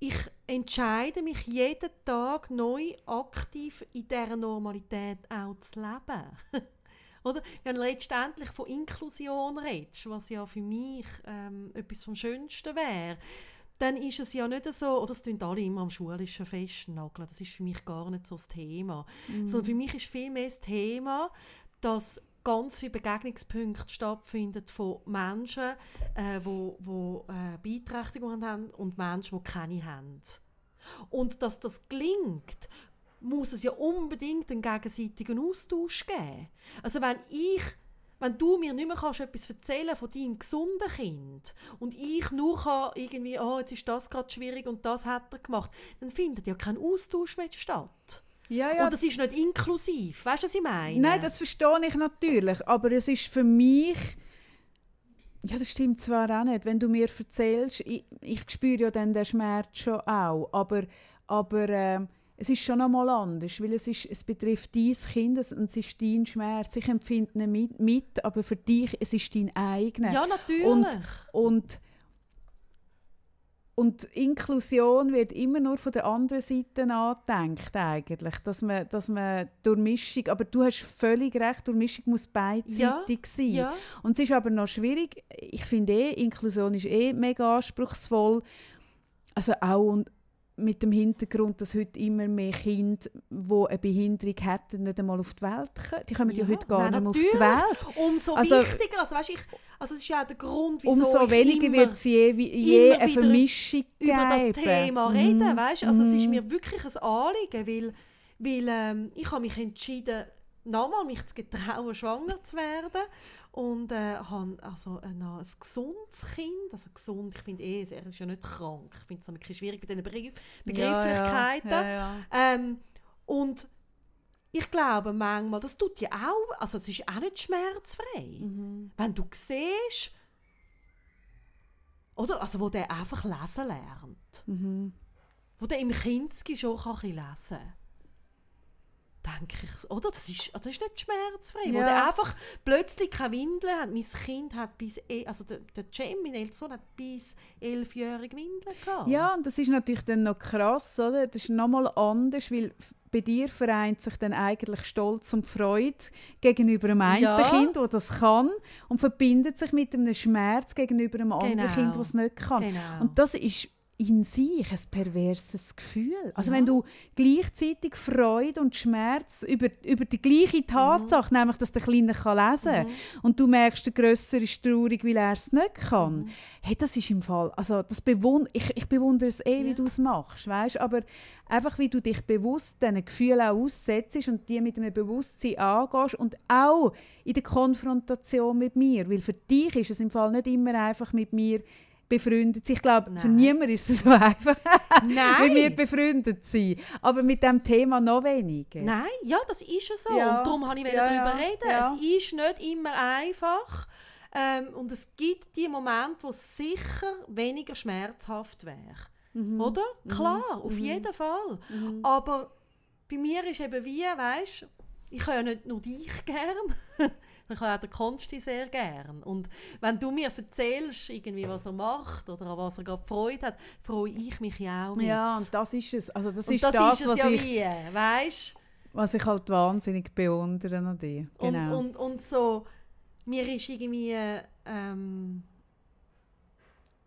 ich entscheide mich jeden Tag neu aktiv in dieser Normalität auch zu leben. Oder? Wenn du letztendlich von Inklusion redest, was ja für mich ähm, etwas vom Schönsten wäre, dann ist es ja nicht so, oder das tun alle immer am schulischen festnageln, das ist für mich gar nicht so das Thema. Mhm. Sondern für mich ist vielmehr das Thema, dass ganz viele Begegnungspunkte stattfinden von Menschen, äh, wo, wo äh, Beeinträchtigungen haben und Menschen, die keine haben. Und dass das gelingt, muss es ja unbedingt einen gegenseitigen Austausch geben. Also wenn ich wenn du mir nicht mehr kannst etwas erzählen von deinem gesunden Kind und ich nur kann irgendwie, oh, jetzt ist das gerade schwierig und das hat er gemacht, dann findet ja kein Austausch mehr statt. Ja, ja. Und das ist nicht inklusiv. Weißt du, was ich meine? Nein, das verstehe ich natürlich. Aber es ist für mich. Ja, das stimmt zwar auch nicht. Wenn du mir erzählst, ich, ich spüre ja dann den Schmerz schon auch. Aber, aber äh, es ist schon einmal anders, weil es, ist, es betrifft dein Kind und es ist dein Schmerz. Ich empfinde ihn mit, mit, aber für dich es ist dein eigener. Ja, natürlich. Und, und und Inklusion wird immer nur von der anderen Seite angedenkt eigentlich, dass man, dass man Durchmischung, aber du hast völlig recht, Durchmischung muss beidseitig ja, sein. Ja. Und es ist aber noch schwierig, ich finde eh, Inklusion ist eh mega anspruchsvoll, also auch mit dem Hintergrund, dass heute immer mehr Kinder, die eine Behinderung hätten, nicht einmal auf die Welt kommen. Die kommen ja, ja heute gar nein, nicht mehr auf die Welt. Umso also, wichtiger. Also, weißt, ich, also, das ist ja der Grund, wieso Umso weniger wird es je, je eine Vermischung über geben. das Thema mm. reden. Weißt? Also, mm. es ist mhm. mir wirklich ein Anliegen, weil, weil ähm, ich habe mich entschieden, nochmal mich zu getrauen, schwanger zu werden. Und äh, habe also ein, ein gesundes Kind, also gesund, ich finde eh, er ist ja nicht krank. Ich finde es ein bisschen schwierig mit diesen Begrifflichkeiten. Ja, ja, ja, ähm, und ich glaube manchmal, das tut ja auch, also es ist auch nicht schmerzfrei. Mhm. Wenn du siehst, oder, also wo der einfach lesen lernt. Mhm. Wo der im Kinski schon kann lesen kann denke ich, oder? Das ist, das ist nicht schmerzfrei. Ja. Wo der einfach plötzlich keine Windeln hat. Mein Kind hat bis, e, also der, der Cem, mein ältester hat bis elfjährige Windeln gehabt. Ja, und das ist natürlich dann noch krass, oder? Das ist nochmal anders, weil bei dir vereint sich dann eigentlich Stolz und Freude gegenüber einem einen ja. Kind, das das kann, und verbindet sich mit einem Schmerz gegenüber einem genau. anderen Kind, das es nicht kann. Genau. Und das ist in sich ein perverses Gefühl. Also ja. wenn du gleichzeitig Freude und Schmerz über, über die gleiche Tatsache, mhm. nämlich dass der Kleine kann lesen kann, mhm. und du merkst, der Grösser ist traurig, weil er es nicht kann, mhm. hey, das ist im Fall, also das bewund ich, ich bewundere es eh, ja. wie du es machst, weißt? aber einfach wie du dich bewusst diesen Gefühlen auch aussetzt und die mit einem Bewusstsein angehst und auch in der Konfrontation mit mir, weil für dich ist es im Fall nicht immer einfach mit mir befreundet sein. Ich glaube, für niemanden ist es so einfach, wie wir befreundet sind. Aber mit dem Thema noch weniger. Nein, ja, das ist ja so. Ja. Und darum habe ich ja, darüber reden. Ja. Es ist nicht immer einfach. Ähm, und es gibt die Momente, wo es sicher weniger schmerzhaft wäre. Mhm. Oder? Mhm. Klar, auf mhm. jeden Fall. Mhm. Aber bei mir ist eben wie, weißt ich habe ja nicht nur dich gern, ich habe auch den Konsti sehr gern. Und wenn du mir erzählst, irgendwie, was er macht oder an was er gerade Freude hat, freue ich mich ja auch mit. Ja, und das ist es. Also das, und ist das, das ist was ja ich, wie, weißt? Was ich halt wahnsinnig bewundere an dir. Genau. Und, und, und so, mir ist irgendwie... Ähm,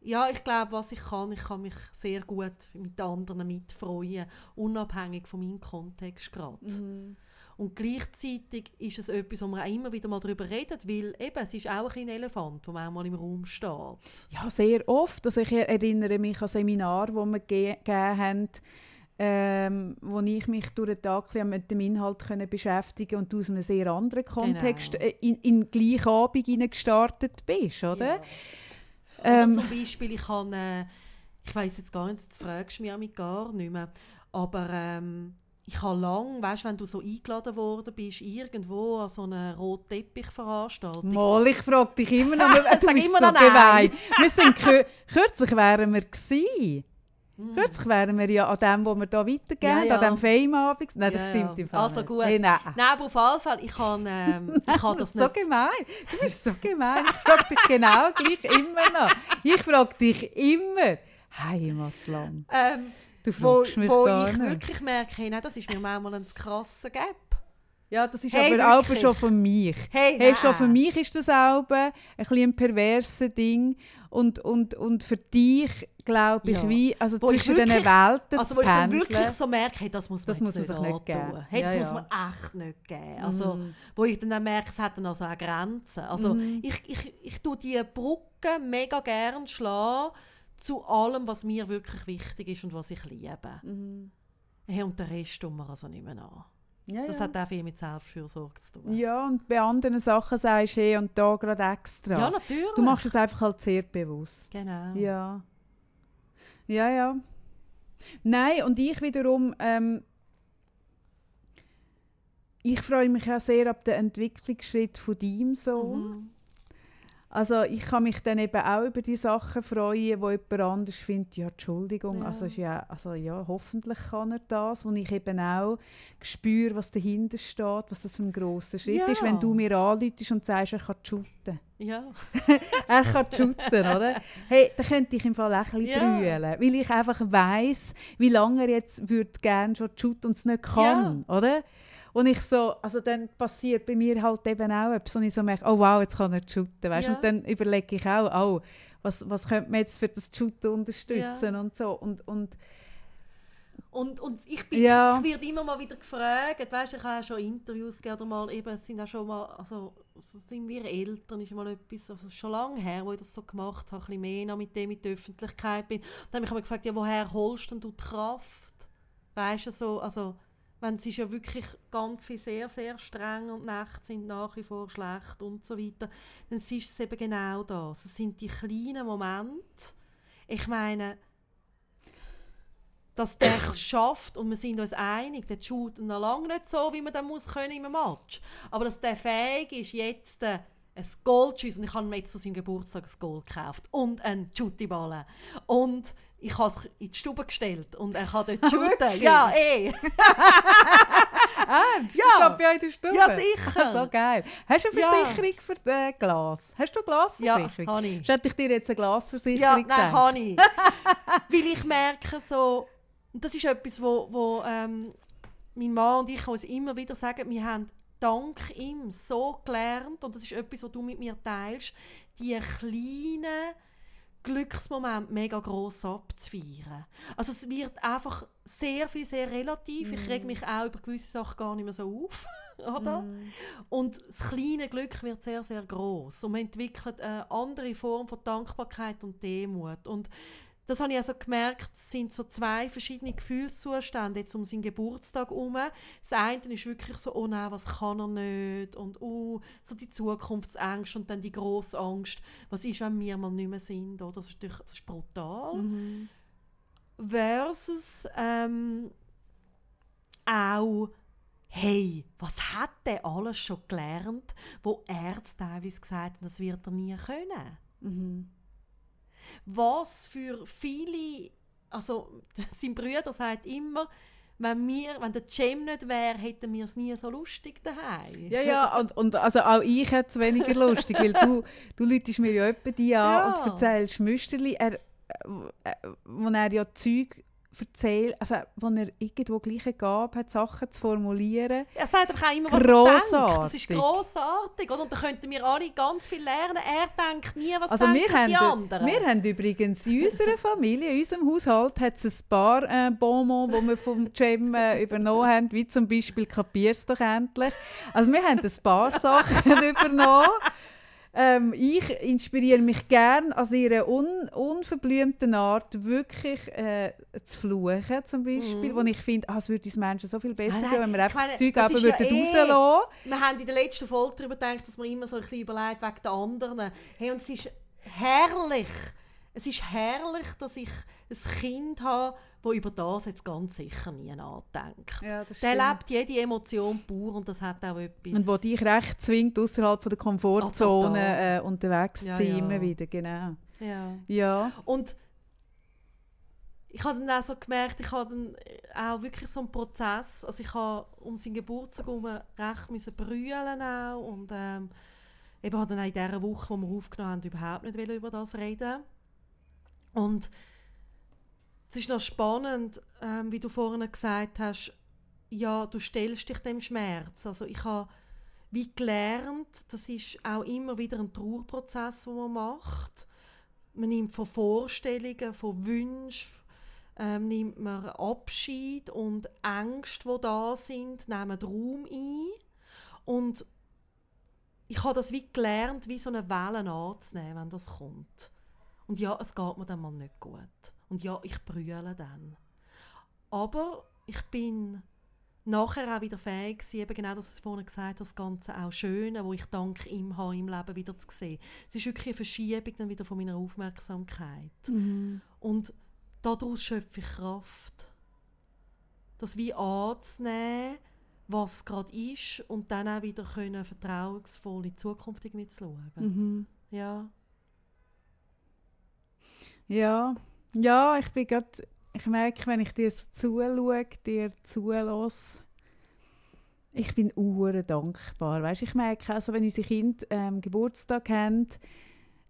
ja, ich glaube, was ich kann, ich kann mich sehr gut mit anderen mitfreuen, unabhängig von meinem Kontext gerade. Mhm. Und gleichzeitig ist es etwas, wo man auch immer wieder mal darüber redet, weil eben, es ist auch ein Elefant, der manchmal im Raum steht. Ja, sehr oft. Also ich erinnere mich an Seminare, die wir gegeben haben, ähm, wo ich mich durch den Tag mit dem Inhalt können beschäftigen und du aus einem sehr anderen Kontext Genau. in, in den gleichen Abend gestartet bist, oder? Ja. Ähm, zum Beispiel, ich kann, äh, ich weiß jetzt gar nicht, jetzt fragst du mich gar nicht mehr, aber ähm, ich habe lang, weißt wenn du so eingeladen worden bist, irgendwo an so einer Rotteppich-Veranstaltung. Mal, ich frage dich immer noch, du bist immer so gemein. Wir sind kür kürzlich wären wir gewesen. Hm. Kürzlich wären wir ja an dem, wo wir da weitergeben, Ja, ja. an dem Fame-Abend. Nein, das Ja, stimmt im Fall Also gut. Hey, nein. Nein, aber auf jeden Fall, ich habe, ähm, ich habe das so nicht... gemein. Du bist so gemein. Ich frage dich genau gleich immer noch. Ich frage dich immer. Heimatland. Ähm, Du wo fragst mich wo gar ich nicht. wirklich merke, hey, nein, das ist mir manchmal ein krasser Gap. Ja, das ist Hey, aber auch schon für mich. Hey, Hey, schon für mich ist das auch ein bisschen ein perverses Ding. Und, und, und für dich, glaube ich, Ja. wie, also Wo zwischen diesen Welten Also zu wo ich dann wirklich so merke, hey, das muss man Das muss man nicht antun. geben. Hey, das Ja, muss ja. man echt nicht geben. Also, Mhm. Wo ich dann auch merke, es hat dann also auch Grenzen. Also Mhm. ich, ich, ich tue diese Brücke mega gern schlagen zu allem, was mir wirklich wichtig ist und was ich liebe. Mhm. Hey, und den Rest tun wir also nicht mehr an. Ja, Das ja. hat auch viel mit Selbstfürsorge zu tun. ja, und bei anderen Sachen sagst du, hey, und da gerade extra. Ja, natürlich. du machst es einfach halt sehr bewusst. Genau. Ja. Ja, ja. Nein, und ich wiederum, ähm, ich freue mich auch sehr ab den Entwicklungsschritt von deinem Sohn. Mhm. Also ich kann mich dann eben auch über die Sachen freuen, wo jemand anders findet, ja, Entschuldigung, Ja. also, ja, also ja, hoffentlich kann er das, wo ich eben auch spüre, was dahinter steht, was das für ein grosser Schritt Ja. ist, wenn du mir anläutest und sagst, er kann shooten. Ja. Er kann shooten, oder? Hey, da könnte ich im Fall auch ein bisschen brüllen, weil ich einfach weiss, wie lange er jetzt würde gerne schon shooten und es nicht kann, oder? Und ich so, also dann passiert bei mir halt eben auch etwas, und ich so merke, oh wow, jetzt kann er shooten, weißt? Ja. Und dann überlege ich auch, oh, was, was könnte man jetzt für das Shooten unterstützen und so. Und, und Und, und ich, bin, Ja. ich werde immer mal wieder gefragt, weißt, ich habe auch schon Interviews gegeben, oder mal, eben, es sind auch schon mal, also sind wir Eltern, ist mal etwas, also schon lange her, wo ich das so gemacht habe, ein bisschen mehr noch mit dem in der Öffentlichkeit bin. Und dann habe ich mich gefragt, ja, woher holst denn du die Kraft? Weißt du, so, also, wenn es ist ja wirklich ganz viel sehr, sehr streng und Nächte sind nach wie vor schlecht und so weiter, dann ist es eben genau das. Es sind die kleinen Momente. Ich meine, dass der schafft und wir sind uns einig, der shootet noch lange nicht so, wie man das muss können im Match. Aber dass der fähig ist, jetzt äh, ein Gold zu schiessen. Und ich habe mir jetzt zu seinem Geburtstag ein Gold gekauft und einen Shootiballen. Und ich habe es in die Stube gestellt und er kann dort shooten. ja, eh. ah, Ja. ja. bei euch in der Stube? Ja, sicher. so geil. Hast du eine Ja. Versicherung für äh, Glas? Hast du eine Ja, Glasversicherung? habe ich. Hätte ich dir jetzt eine Ja, Glasversicherung nein, gegeben? habe ich. Weil ich merke so, das ist etwas, wo, wo ähm, mein Mann und ich uns immer wieder sagen, wir haben dank ihm so gelernt, und das ist etwas, was du mit mir teilst, die kleinen Glücksmomente mega gross abzufeiern. Also es wird einfach sehr viel, sehr relativ. Ich reg mich auch über gewisse Sachen gar nicht mehr so auf. Oder? Und das kleine Glück wird sehr, sehr groß und man entwickelt eine andere Form von Dankbarkeit und Demut. Und das habe ich also gemerkt, es sind so zwei verschiedene Gefühlszustände jetzt um seinen Geburtstag herum. Das eine ist wirklich so, oh nein, was kann er nicht? Und oh, so die Zukunftsängste und dann die grosse Angst, was ist, wenn wir mal nicht mehr sind? Oder? Das, ist natürlich, das ist brutal Mhm. versus ähm, auch hey, was hat der alles schon gelernt, wo Ärzte teilweise gesagt haben, das wird er nie können. Mhm. Was für viele, also sein Bruder sagt immer, wenn, wir, wenn der Cem nicht wäre, hätten wir es nie so lustig daheim. Ja, ja, und, und also auch ich hätte es weniger lustig, weil du, du läutest mir ja die an Ja. und erzählst Müsterli, er, äh, äh, wo er ja Zeug erzählt, also wo er irgendwo gleiche Gabe hat, Sachen zu formulieren. Er sagt einfach auch immer, was er denkt. Das ist grossartig. Oder? Und da könnten wir alle ganz viel lernen. Er denkt nie, was Also wir denken haben, die anderen. wir haben übrigens in unserer Familie, in unserem Haushalt, hat es ein paar äh, Bonbons, die wir vom Cem äh, übernommen haben, wie zum Beispiel «Kapier's doch endlich». Also wir haben ein paar Sachen übernommen. Ähm, ich inspiriere mich gern an ihrer un unverblümten Art wirklich äh, zu fluchen zum Beispiel, Mhm. wo ich finde, ah, es würde uns Menschen so viel besser Ah, gehen, wenn wir einfach meine, das Zeug das ist ja würden eh- rauslassen. Wir haben in der letzten Folge darüber gedacht, dass man immer so ein bisschen überlegt wegen den anderen. Hey, und es ist herrlich. Es ist herrlich, dass ich ein Kind habe, das über das jetzt ganz sicher nie nachdenkt. Ja, Der lebt jede Emotion pur und das hat auch etwas. Und wo dich recht zwingt, außerhalb der Ah, Komfortzone total. äh, unterwegs Ja, zu sein, ja. immer wieder, genau. ja. Ja. Und ich habe dann auch so gemerkt, ich habe dann auch wirklich so einen Prozess, also ich habe um seinen Geburtstag herum recht müssen brüllen auch und ähm, eben habe dann auch in dieser Woche, wo wir aufgenommen haben, überhaupt nicht über das reden. Und es ist noch spannend, ähm, wie du vorhin gesagt hast, ja, du stellst dich dem Schmerz. Also ich habe wie gelernt, das ist auch immer wieder ein Trauerprozess, den man macht. Man nimmt von Vorstellungen, von Wünschen, ähm, nimmt man Abschied und Ängste, die da sind, nehmen Raum ein. Und ich habe das wie gelernt, wie so eine Welle anzunehmen, wenn das kommt. Und ja, es geht mir dann mal nicht gut. Und ja, ich brülle dann. Aber ich bin nachher auch wieder fähig gewesen, eben genau das, was ich vorhin gesagt habe, das Ganze auch Schöne, wo ich dank ihm habe, im Leben wieder zu sehen. Es ist wirklich eine Verschiebung dann wieder von meiner Aufmerksamkeit. Und daraus schöpfe ich Kraft. Das wie anzunehmen, was gerade ist und dann auch wieder können, vertrauensvoll in die Zukunft irgendwie zu schauen. Mhm. Ja. Ja, ja, ich bin grad, ich merke, wenn ich dir so zuschaue, dir zulasse, ich bin uhr dankbar. Weißt, ich merke, also wenn unsere Kinder ähm, Geburtstag haben,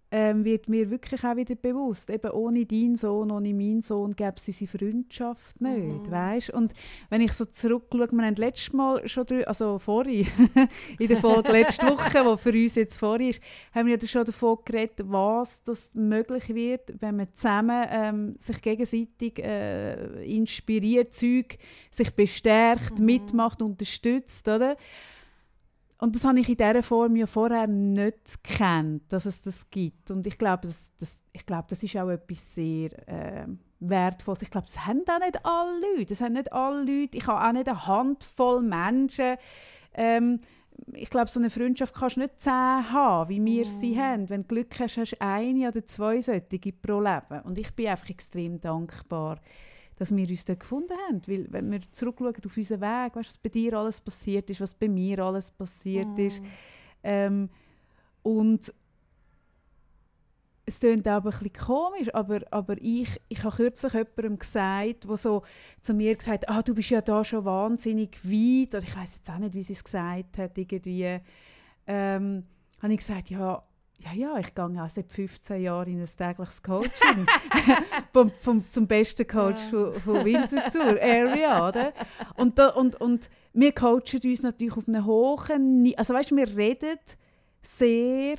ähm, wird mir wirklich auch wieder bewusst, eben ohne deinen Sohn, ohne meinen Sohn gäbe es unsere Freundschaft nicht, Mhm. weißt? Und wenn ich so zurückschaue, wir haben letztes Mal schon drü- also vorhin, in der Folge letzte Woche, wo für uns jetzt vorhin ist, haben wir ja schon davon geredet, was das möglich wird, wenn man zusammen ähm, sich gegenseitig äh, inspiriert, Zeug sich bestärkt, Mhm. mitmacht, unterstützt, oder? Und das habe ich in dieser Form ja vorher nicht gekannt, dass es das gibt. Und ich glaube, das, das, ich glaube, das ist auch etwas sehr äh, Wertvolles. Ich glaube, das haben auch nicht alle Leute. Das haben nicht alle Leute. Ich habe auch nicht eine Handvoll Menschen. Ähm, ich glaube, so eine Freundschaft kannst du nicht zehn haben, wie wir sie haben. Wenn du Glück hast, hast du eine oder zwei solche pro Leben. Und ich bin einfach extrem dankbar, dass wir uns dort gefunden haben. Weil, wenn wir zurückschauen auf unseren Weg, weißt, was bei dir alles passiert ist, was bei mir alles passiert ist. Ähm, und es klingt auch ein bisschen komisch, aber, aber ich, ich habe kürzlich jemandem gesagt, der so zu mir gesagt hat, ah, du bist ja da schon wahnsinnig weit, oder ich weiß jetzt auch nicht, wie sie es gesagt hat, irgendwie, ähm, habe ich gesagt, ja, ja, ja, ich gehe auch seit 15 Jahren in ein tägliches Coaching. vom, vom, zum besten Coach Ja. von, von Winterthur, Area, oder? Und, da, und, und wir coachen uns natürlich auf einem hohen Also weißt du, wir reden sehr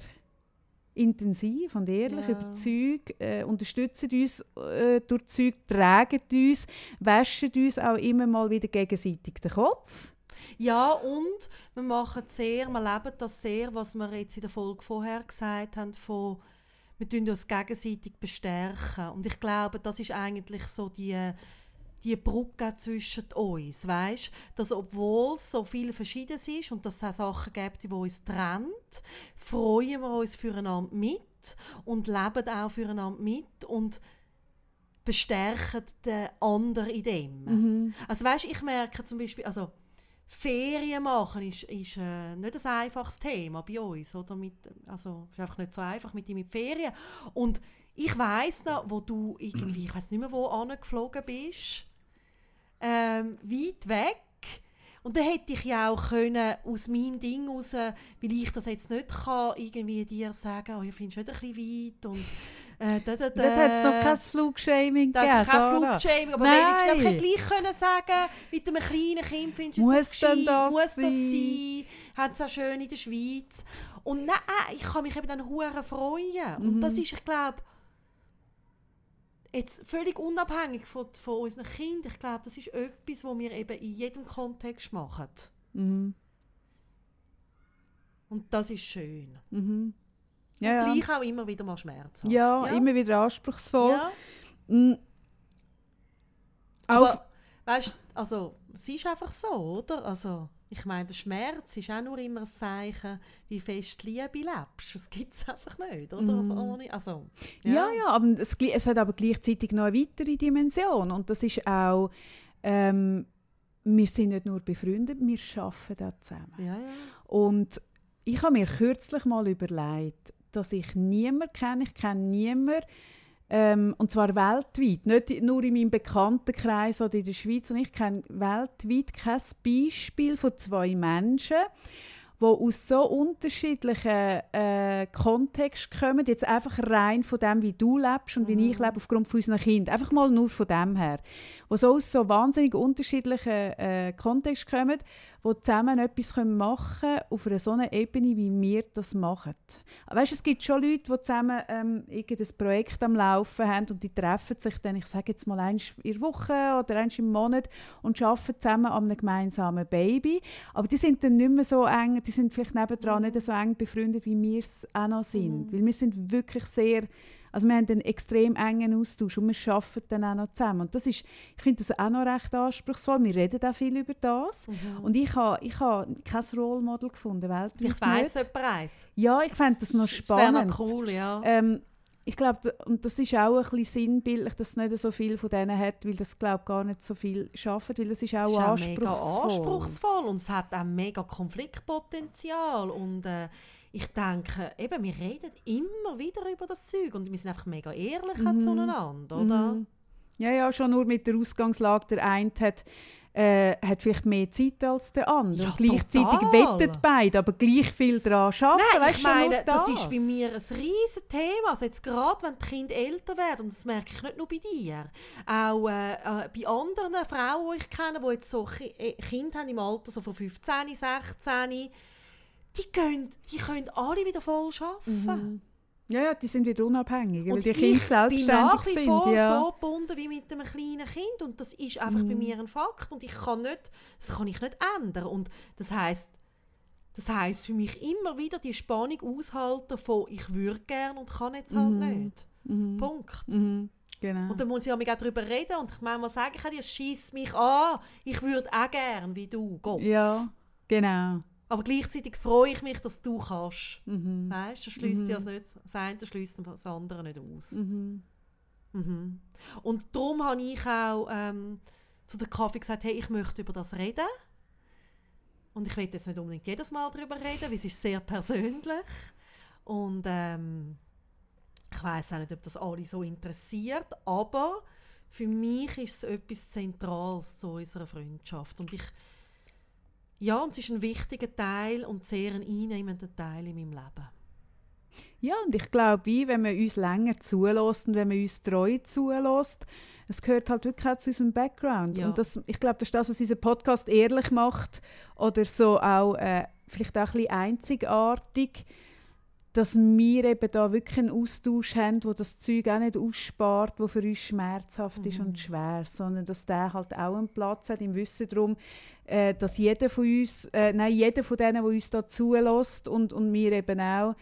intensiv und ehrlich Ja. über Zeug, äh, unterstützen uns äh, durch Zeug, tragen uns, waschen uns auch immer mal wieder gegenseitig den Kopf. Ja, und wir machen sehr, wir leben das sehr, was wir jetzt in der Folge vorher gesagt haben, von wir tun uns gegenseitig bestärken. Und ich glaube, das ist eigentlich so die, die Brücke zwischen uns, weißt? Dass obwohl es so viel Verschiedenes ist und dass es auch Sachen gibt, die uns trennen, freuen wir uns füreinander mit und leben auch füreinander mit und bestärken den anderen in dem. Also weißt, ich merke zum Beispiel, also Ferien machen ist, ist äh, nicht ein einfaches Thema bei uns, oder? Mit, also ist einfach nicht so einfach mit mit Ferien. Und ich weiß noch, wo du irgendwie, ich weiß nicht mehr, wo angeflogen bist, ähm, weit weg. Und dann hätte ich ja auch können, aus meinem Ding raus, weil ich das jetzt nicht kann, irgendwie dir sagen, oh, ich finde es nicht ein bisschen weit und äh, da, da, da. Dort hat es noch kein Flugshaming Da gegeben, kein. Flugshaming, aber Nein. wenigstens kein gleich können sagen, mit einem kleinen Kind findest du Muss das gescheit? das Muss das sein? Hat es auch schön in der Schweiz. Und nein, ich kann mich eben dann hure freuen. Mhm. Und das ist, ich glaube, jetzt völlig unabhängig von, von unseren Kindern, ich glaube, das ist etwas, was wir eben in jedem Kontext machen. Mhm. Und das ist schön. Mhm. Ja, und ja. gleich auch immer wieder mal schmerzhaft. Ja, immer wieder anspruchsvoll. Ja. Mm. Auch Aber, weißt also, es ist einfach so, oder? Also, ich meine, der Schmerz ist auch nur immer ein Zeichen, wie fest Liebe lebst. Das gibt es einfach nicht, oder? Mhm. Ohne, also, Ja, ja, aber es, es hat aber gleichzeitig noch eine weitere Dimension. Und das ist auch, ähm, wir sind nicht nur befreundet, wir arbeiten auch zusammen. Ja, ja. Und ich habe mir kürzlich mal überlegt, dass ich niemanden kenne, ich kenne niemanden, ähm, und zwar weltweit, nicht nur in meinem Bekanntenkreis oder in der Schweiz, sondern ich kenne weltweit kein Beispiel von zwei Menschen, die aus so unterschiedlichen äh, Kontexten kommen, jetzt einfach rein von dem, wie du lebst und wie ich lebe, aufgrund von unseren Kindern. Einfach mal nur von dem her. Die so aus so wahnsinnig unterschiedlichen äh, Kontexten kommen, die zusammen etwas machen können auf einer so einer Ebene, wie wir das machen. Weißt, es gibt schon Leute, die zusammen ähm, irgendein Projekt am Laufen haben und die treffen sich dann, ich sage jetzt mal, einmal in der Woche oder einmal im Monat und arbeiten zusammen an einem gemeinsamen Baby. Aber die sind dann nicht mehr so eng, die sind vielleicht nebendran nicht so eng befreundet, wie wir es auch noch sind. Weil wir sind wirklich sehr also wir haben einen extrem engen Austausch und wir arbeiten dann auch noch zusammen. Und das ist, ich finde das auch noch recht anspruchsvoll. Wir reden auch viel über das. Und ich habe ich ha kein Role Model gefunden, weltweit Ich weiss jemand eins. Ja, ich fände das noch Das wäre spannend. noch cool, ja. Ähm, ich glaube, und das ist auch ein bisschen sinnbildlich, dass es nicht so viel von denen hat, weil das glaube gar nicht so viel schaffen, weil es ist auch ist auch mega anspruchsvoll. anspruchsvoll und es hat auch mega Konfliktpotenzial und äh, ich denke, eben, wir reden immer wieder über das Zeug und wir sind einfach mega ehrlich auch zueinander, oder? Mhm. Ja, ja, schon nur mit der Ausgangslage. Der eine hat, äh, hat vielleicht mehr Zeit als der andere. Ja, gleichzeitig total. wettet beide, aber gleich viel daran arbeiten. Nein, weißt ich meine, nur das. ist bei mir ein riesen Thema. Also jetzt gerade, wenn die Kinder älter werden, und das merke ich nicht nur bei dir, auch äh, äh, bei anderen Frauen, die ich kenne, die jetzt so äh, Kinder haben im Alter so von 15, 16, die, gehen, die können alle wieder voll arbeiten. Ja, ja, die sind wieder unabhängig, weil Und die ich Kinder bin selbstständig nach wie sind. vor ja. so gebunden wie mit einem kleinen Kind und das ist einfach bei mir ein Fakt und ich kann nicht, das kann ich nicht ändern und das heißt, das heißt für mich immer wieder die Spannung aushalten von ich würde gern und kann jetzt halt nicht. Punkt. Mhm, genau. Und dann muss ich auch darüber reden und ich manchmal sage ich dir, schieß mich an, ich würde auch gern wie du, Gott. ja, genau. Aber gleichzeitig freue ich mich, dass du kannst. Mhm. Weißt, das schließt ja das nicht, das eine schließt das andere nicht aus. Mhm. Mhm. Und darum habe ich auch ähm, zu der Kaffee gesagt, hey, ich möchte über das reden. Und ich will jetzt nicht unbedingt jedes Mal darüber reden, weil es ist sehr persönlich. Und ähm, ich weiß auch nicht, ob das alle so interessiert, aber für mich ist es etwas Zentrales zu unserer Freundschaft. Und ich, ja, und es ist ein wichtiger Teil und sehr ein einnehmender Teil in meinem Leben. Ja, und ich glaube, wie, wenn man uns länger zulässt und wenn man uns treu zulässt, es gehört halt wirklich auch zu unserem Background. Ja. Und das, ich glaube, das ist das, was unseren Podcast ehrlich macht oder so auch äh, vielleicht auch ein bisschen einzigartig, dass wir eben da wirklich einen Austausch haben, wo das Zeug auch nicht ausspart, wo für uns schmerzhaft ist Mhm. und schwer, sondern dass der halt auch einen Platz hat im Wissen darum, äh, dass jeder von uns, äh, nein, jeder von denen, der uns da zulässt und, und wir eben auch,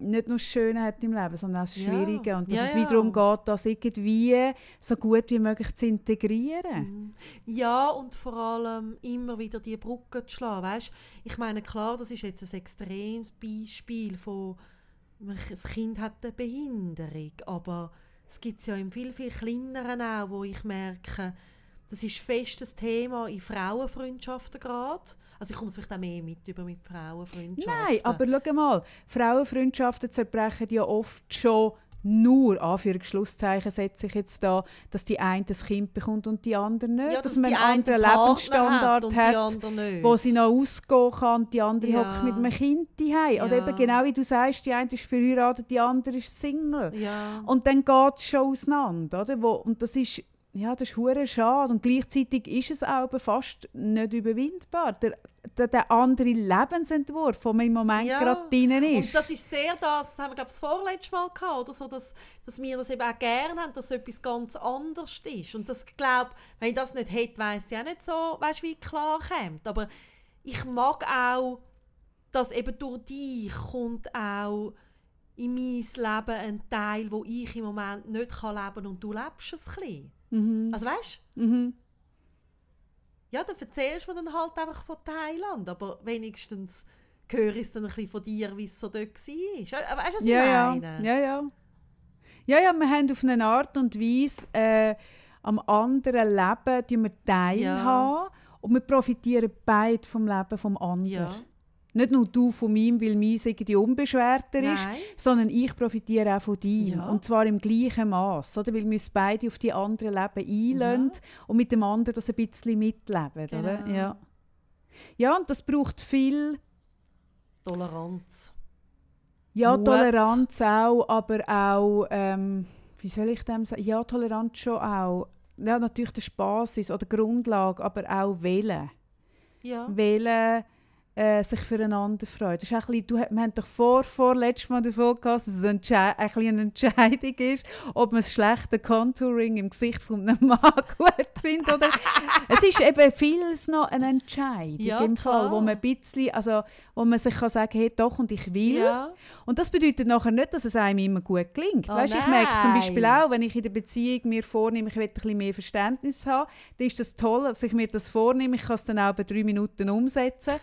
nicht nur das Schöne hat im Leben, sondern auch das Ja. Schwierige. Und dass Ja, es ja. wiederum geht, das irgendwie so gut wie möglich zu integrieren. Ja, und vor allem immer wieder die Brücke zu schlagen. Weißt? Ich meine, klar, das ist jetzt ein extremes Beispiel von, das Kind hat eine Behinderung, aber es gibt es ja im viel, viel kleineren auch, wo ich merke, das ist festes Thema in Frauenfreundschaften gerade. Also ich komme es vielleicht auch mehr mit über mit Frauenfreundschaften. Nein, aber schau mal, Frauenfreundschaften zerbrechen ja oft schon nur, Anführungsschlusszeichen setze ich jetzt da, dass die eine das Kind bekommt und die andere nicht. ja, dass, dass man einen eine anderen Partner Lebensstandard und hat, nicht. wo sie noch ausgehen kann und die andere Ja. hockt mit einem Kind daheim. Oder Ja. eben genau wie du sagst, die eine ist verheiratet, die andere ist Single. ja. Und dann geht es schon auseinander. Oder? Wo, und das ist, ja, das ist hure schade. Und gleichzeitig ist es auch fast nicht überwindbar. Der, der, der andere Lebensentwurf, der im Moment Ja. gerade drin ist. Und das ist sehr das, das haben wir glaube ich das vorletzte Mal gehabt, oder so, dass, dass wir das eben auch gerne haben, dass etwas ganz anderes ist. Und das glaube, wenn ich das nicht hätte, weiss ich auch nicht so, weißt, wie klar kommt. Aber ich mag auch, dass eben durch dich kommt auch in mein Leben einen Teil, wo ich im Moment nicht kann leben und du lebst es ein bisschen. Mhm. Also weißt Mhm. ja, dann erzählst du mir dann halt einfach von Thailand, aber wenigstens höre ich es dann ein bisschen von dir, wie es so dort war. Ja, Weißt du, was Ja, ich ja. meine? ja, ja. Ja, ja, wir haben auf eine Art und Weise äh, am anderen Leben wir teilhaben und wir profitieren beide vom Leben vom anderen. Ja. Nicht nur du von meinem, weil meins irgendwie unbeschwerter ist, sondern ich profitiere auch von deinem. Ja. Und zwar im gleichen Maß, oder? Weil wir uns beide auf die anderen Leben einlassen und mit dem anderen das ein bisschen mitleben, oder? Genau. Ja. ja, und das braucht viel Toleranz. Ja, Mut. Toleranz auch, aber auch, ähm, wie soll ich dem sagen? Ja, Toleranz schon auch. Ja, natürlich der Basis oder Grundlage, aber auch Wählen. Ja. Wählen, äh, sich füreinander freuen. Das ist ein bisschen, du, wir haben doch vor, vor letztes Mal davon gehabt, dass es ein, ein eine Entscheidung ist, ob man das schlechte Contouring im Gesicht von einem Mann gut findet. Oder es ist eben vieles noch eine Entscheidung Ja, im Fall, wo man ein bisschen, also wo man sich kann sagen hey, doch und ich will. Ja. Und das bedeutet nachher nicht, dass es einem immer gut gelingt. Oh, weißt, ich merke zum. Beispiel auch, wenn ich in der Beziehung mir vornehme, ich will ein bisschen mehr Verständnis haben, dann ist das toll, dass ich mir das vornehme. Ich kann es dann auch bei drei Minuten umsetzen.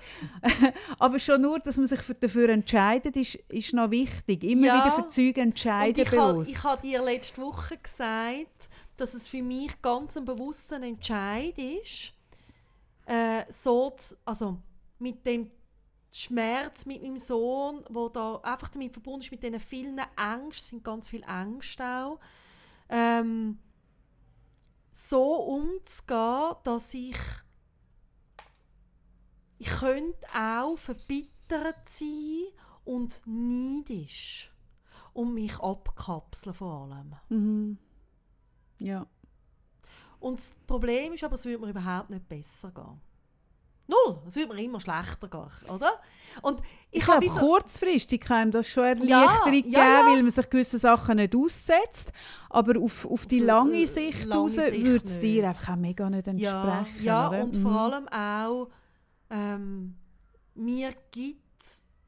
Aber schon nur, dass man sich für- dafür entscheidet, ist, ist noch wichtig. Immer Ja. wieder für Züge Und entscheiden ich habe bewusst. ich ha dir letzte Woche gesagt, dass es für mich ganz ein bewusster Entscheid ist, äh, so zu, also mit dem Schmerz mit meinem Sohn, wo da einfach damit verbunden ist mit diesen vielen Ängsten, es sind ganz viele Ängste auch, ähm, so umzugehen, dass ich ich könnte auch verbittert sein und neidisch und mich abkapseln vor allem. Mhm. Ja. Und das Problem ist aber, es würde mir überhaupt nicht besser gehen. Null. Es würde mir immer schlechter gehen, oder? Und ich, Ich habe glaube, so- kurzfristig kann ihm das schon Erleichterung Ja, geben, ja, ja. weil man sich gewisse Sachen nicht aussetzt. Aber auf, auf die Auf lange Sicht lange raus würde es dir einfach auch mega nicht ja, entsprechen. ja oder? und Mhm. vor allem auch, ähm, mir gibt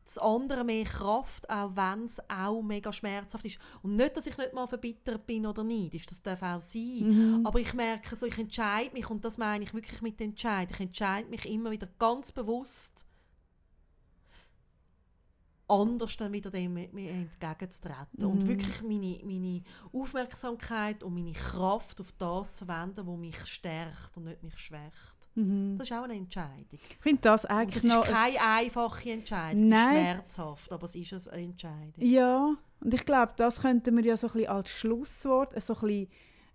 das andere mehr Kraft, auch wenn es auch mega schmerzhaft ist. Und nicht, dass ich nicht mal verbittert bin oder nicht, das darf auch sein. Mhm. Aber ich merke so, ich entscheide mich, und das meine ich wirklich mit Entscheid. Ich entscheide mich immer wieder ganz bewusst, anders dann wieder dem entgegenzutreten. Und Mhm. wirklich meine, meine Aufmerksamkeit und meine Kraft auf das zu verwenden, was mich stärkt und nicht mich schwächt. Mhm. Das ist auch eine Entscheidung. Ich finde das Und eigentlich das ist noch... keine ein- einfache Entscheidung. Es Nein. ist schmerzhaft, aber es ist eine Entscheidung. Ja, und ich glaube, das könnten wir ja so ein bisschen als Schlusswort, so ein bisschen,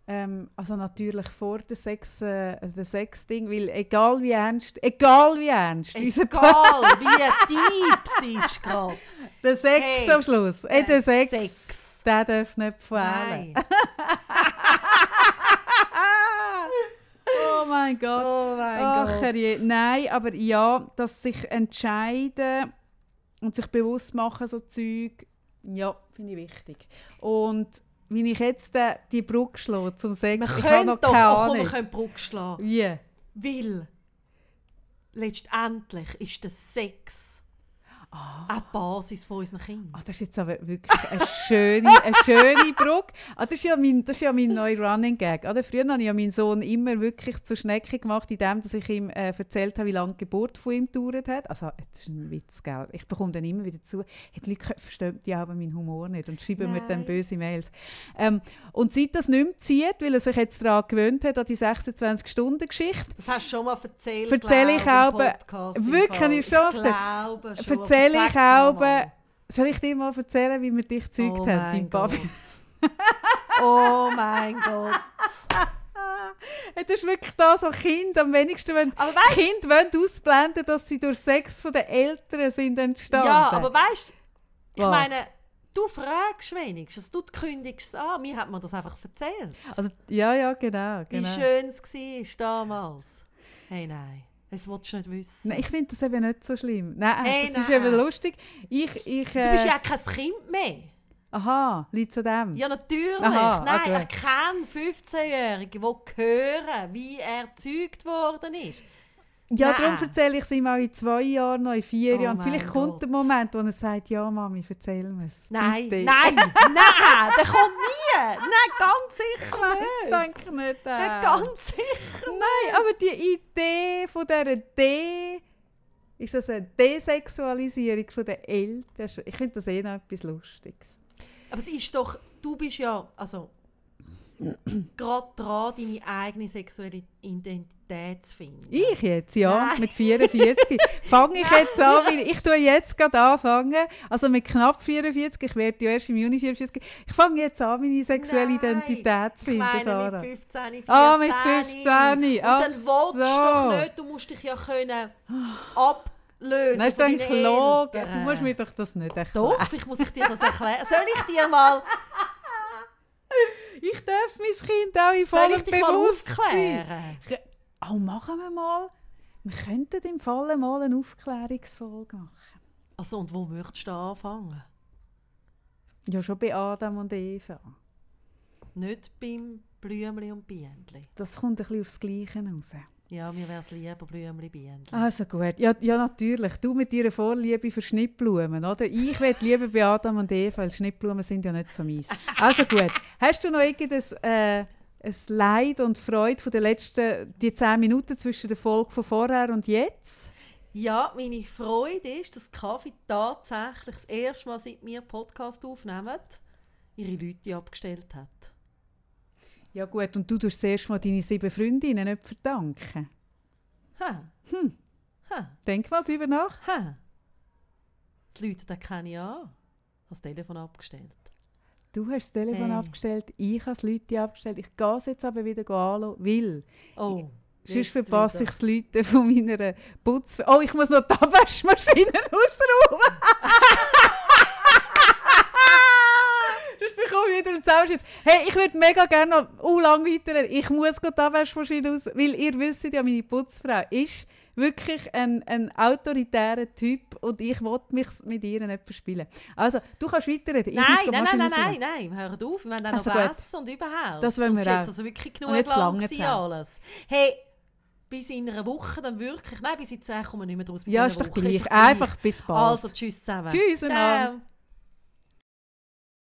ähm, also natürlich vor der Sex, äh, der Sex-Ding, weil egal wie ernst, egal wie ernst, Egal, wie deep ist gerade. der Sex Hey, am Schluss, äh, der Sex, Sex. der darf nicht fehlen. Nein. Oh mein Gott. Oh mein Ach, Gott. herrje. Nein, aber ja, dass sich entscheiden und sich bewusst machen, so Zeug, ja, finde ich wichtig. Und wenn ich jetzt äh, die Brücke schlage zum Sex, Wir ich habe noch doch, keine oh, komm, wir Ahnung. können Brücke schlagen. Wie? Weil letztendlich ist der Sex auch die Basis von unseren Kindern. Ah, das ist jetzt aber wirklich eine schöne, eine schöne Brücke. Ah, das, ist ja mein, das ist ja mein neuer Running Gag. Oder? Früher habe ich ja meinen Sohn immer wirklich zur Schnecke gemacht, indem dass ich ihm äh, erzählt habe, wie lange die Geburt von ihm gedauert hat. Also, das ist ein Witz, gell? Ich bekomme dann immer wieder zu, hey, die Leute verstehen die aber meinen Humor nicht und schreiben mir dann Nein. böse Mails. Ähm, und seit das nicht mehr zieht, weil er sich jetzt daran gewöhnt hat, an die 26-Stunden-Geschichte, Das hast du schon mal erzählt. Erzähle ich glaube auch, wirklich, ich schon ich erzählt. glaube schon. erzähle ich Sag's noch auch, soll ich dir mal erzählen, wie man dich gezeugt Oh hat, dein Papi? Gott. oh mein Gott. Das ist wirklich das, was Kinder am wenigsten wollen. Aber weißt Kinder wollen ausblenden, dass sie durch Sex von den Eltern sind entstanden. Ja, aber weißt ich Was? meine, du fragst wenigstens, du kündigst es an. Mir hat man das einfach erzählt. also, ja, ja, genau. genau. Wie schön es war damals. Hey, nein. Das willst du nicht wissen. Nein, ich finde das eben nicht so schlimm. Nein, Hey, das ist nein. eben lustig. Ich, ich, Du äh, bist ja kein Kind mehr. Aha, liegt zu dem. Ja, natürlich. Aha, Nein, okay. ich kenne 15-Jährige, die hören, wie er gezeugt worden ist. Ja, Nein. darum erzähle ich es ihm auch in zwei Jahren noch, in vier Oh Jahren. Vielleicht kommt Gott. der Moment, wo er sagt, ja Mami, erzähl mir es. Nein, nein, nein, der kommt nie. Nein, ganz sicher Das nicht. denke ich nicht. Nein, Äh. ganz sicher. Nein, aber die Idee von dieser D ist das eine Desexualisierung von der Eltern. Ich finde das eh noch etwas Lustiges. Aber es ist doch, du bist ja, also, gerade dran, deine eigene sexuelle Identität zu finden. Ich jetzt, ja, Nein. mit 44. Fange ich jetzt an, ich tue jetzt gerade anfangen, also mit knapp 44, ich werde ja erst im Juni 44, ich fange jetzt an, meine sexuelle Nein, Identität zu Ich finden, meine Sarah. mit 15, 14. Ah, mit 15. Und dann willst du so. doch nicht, du musst dich ja können ablösen Nein, ist von doch deinen gelogen. Du musst mir doch das nicht erklären. Doch, vielleicht muss ich dir das erklären. Soll ich dir mal, Ich darf mein Kind auch in vollem Bewusstsein. aufklären? Oh, machen wir mal. Wir könnten im Fall mal eine Aufklärungsfolge machen. Also, und wo möchtest du anfangen? Ja, schon bei Adam und Eva. Nicht beim Blümli und Bienenli. Das kommt ein bisschen aufs Gleiche raus. Ja, mir wäre es lieber Blümli, Bienenli. Also gut, ja, ja natürlich. Du mit deiner Vorliebe für Schnittblumen, oder? Ich will lieber bei Adam und Eva, weil Schnittblumen sind ja nicht so meins. Also gut, hast du noch irgendein äh, ein Leid und Freude von den letzten die zehn Minuten zwischen der Folge von vorher und jetzt? Ja, meine Freude ist, dass Kaffee tatsächlich das erste Mal, seit wir Podcast aufnehmen, ihre Leute abgestellt hat. Ja gut, und du tust zuerst mal deine sieben Freundinnen nicht verdanken. Ha. Hm. Ha. Denk mal drüber nach. Ha. Das Leute, das kenne ich an. Ich habe das Telefon abgestellt. Du hast das Telefon Hey. abgestellt, ich habe das Leute abgestellt. Ich gehe es jetzt aber wieder anschauen, weil Oh. sonst verpasse ich das Leute von meiner Putz... Oh, ich muss noch die Abwaschmaschine ausräumen. Sonst bekomme ich wieder einen Zusammenschiss. Hey, ich würde mega gerne noch uh, lang weiterreden. Ich muss gerade die Abwaschmaschine aus... Weil ihr wisst ja, meine Putzfrau ist wirklich ein, ein autoritärer Typ und ich wollte mich mit ihr nicht verspielen. Also, du kannst weiterreden. Nein, nein, nein, nein, ausräumen. nein, nein, hört auf. Wir wollen dann Also noch essen und überhaupt. Das wollen Und wir ist jetzt auch. also wirklich genug Und jetzt lang alles. Hey, bis in einer Woche dann wirklich... Nein, bis in 10 kommen wir nicht mehr draus. Ja, ist doch Woche. gleich. Einfach bis bald. Also, tschüss zusammen. Tschüss, miteinander.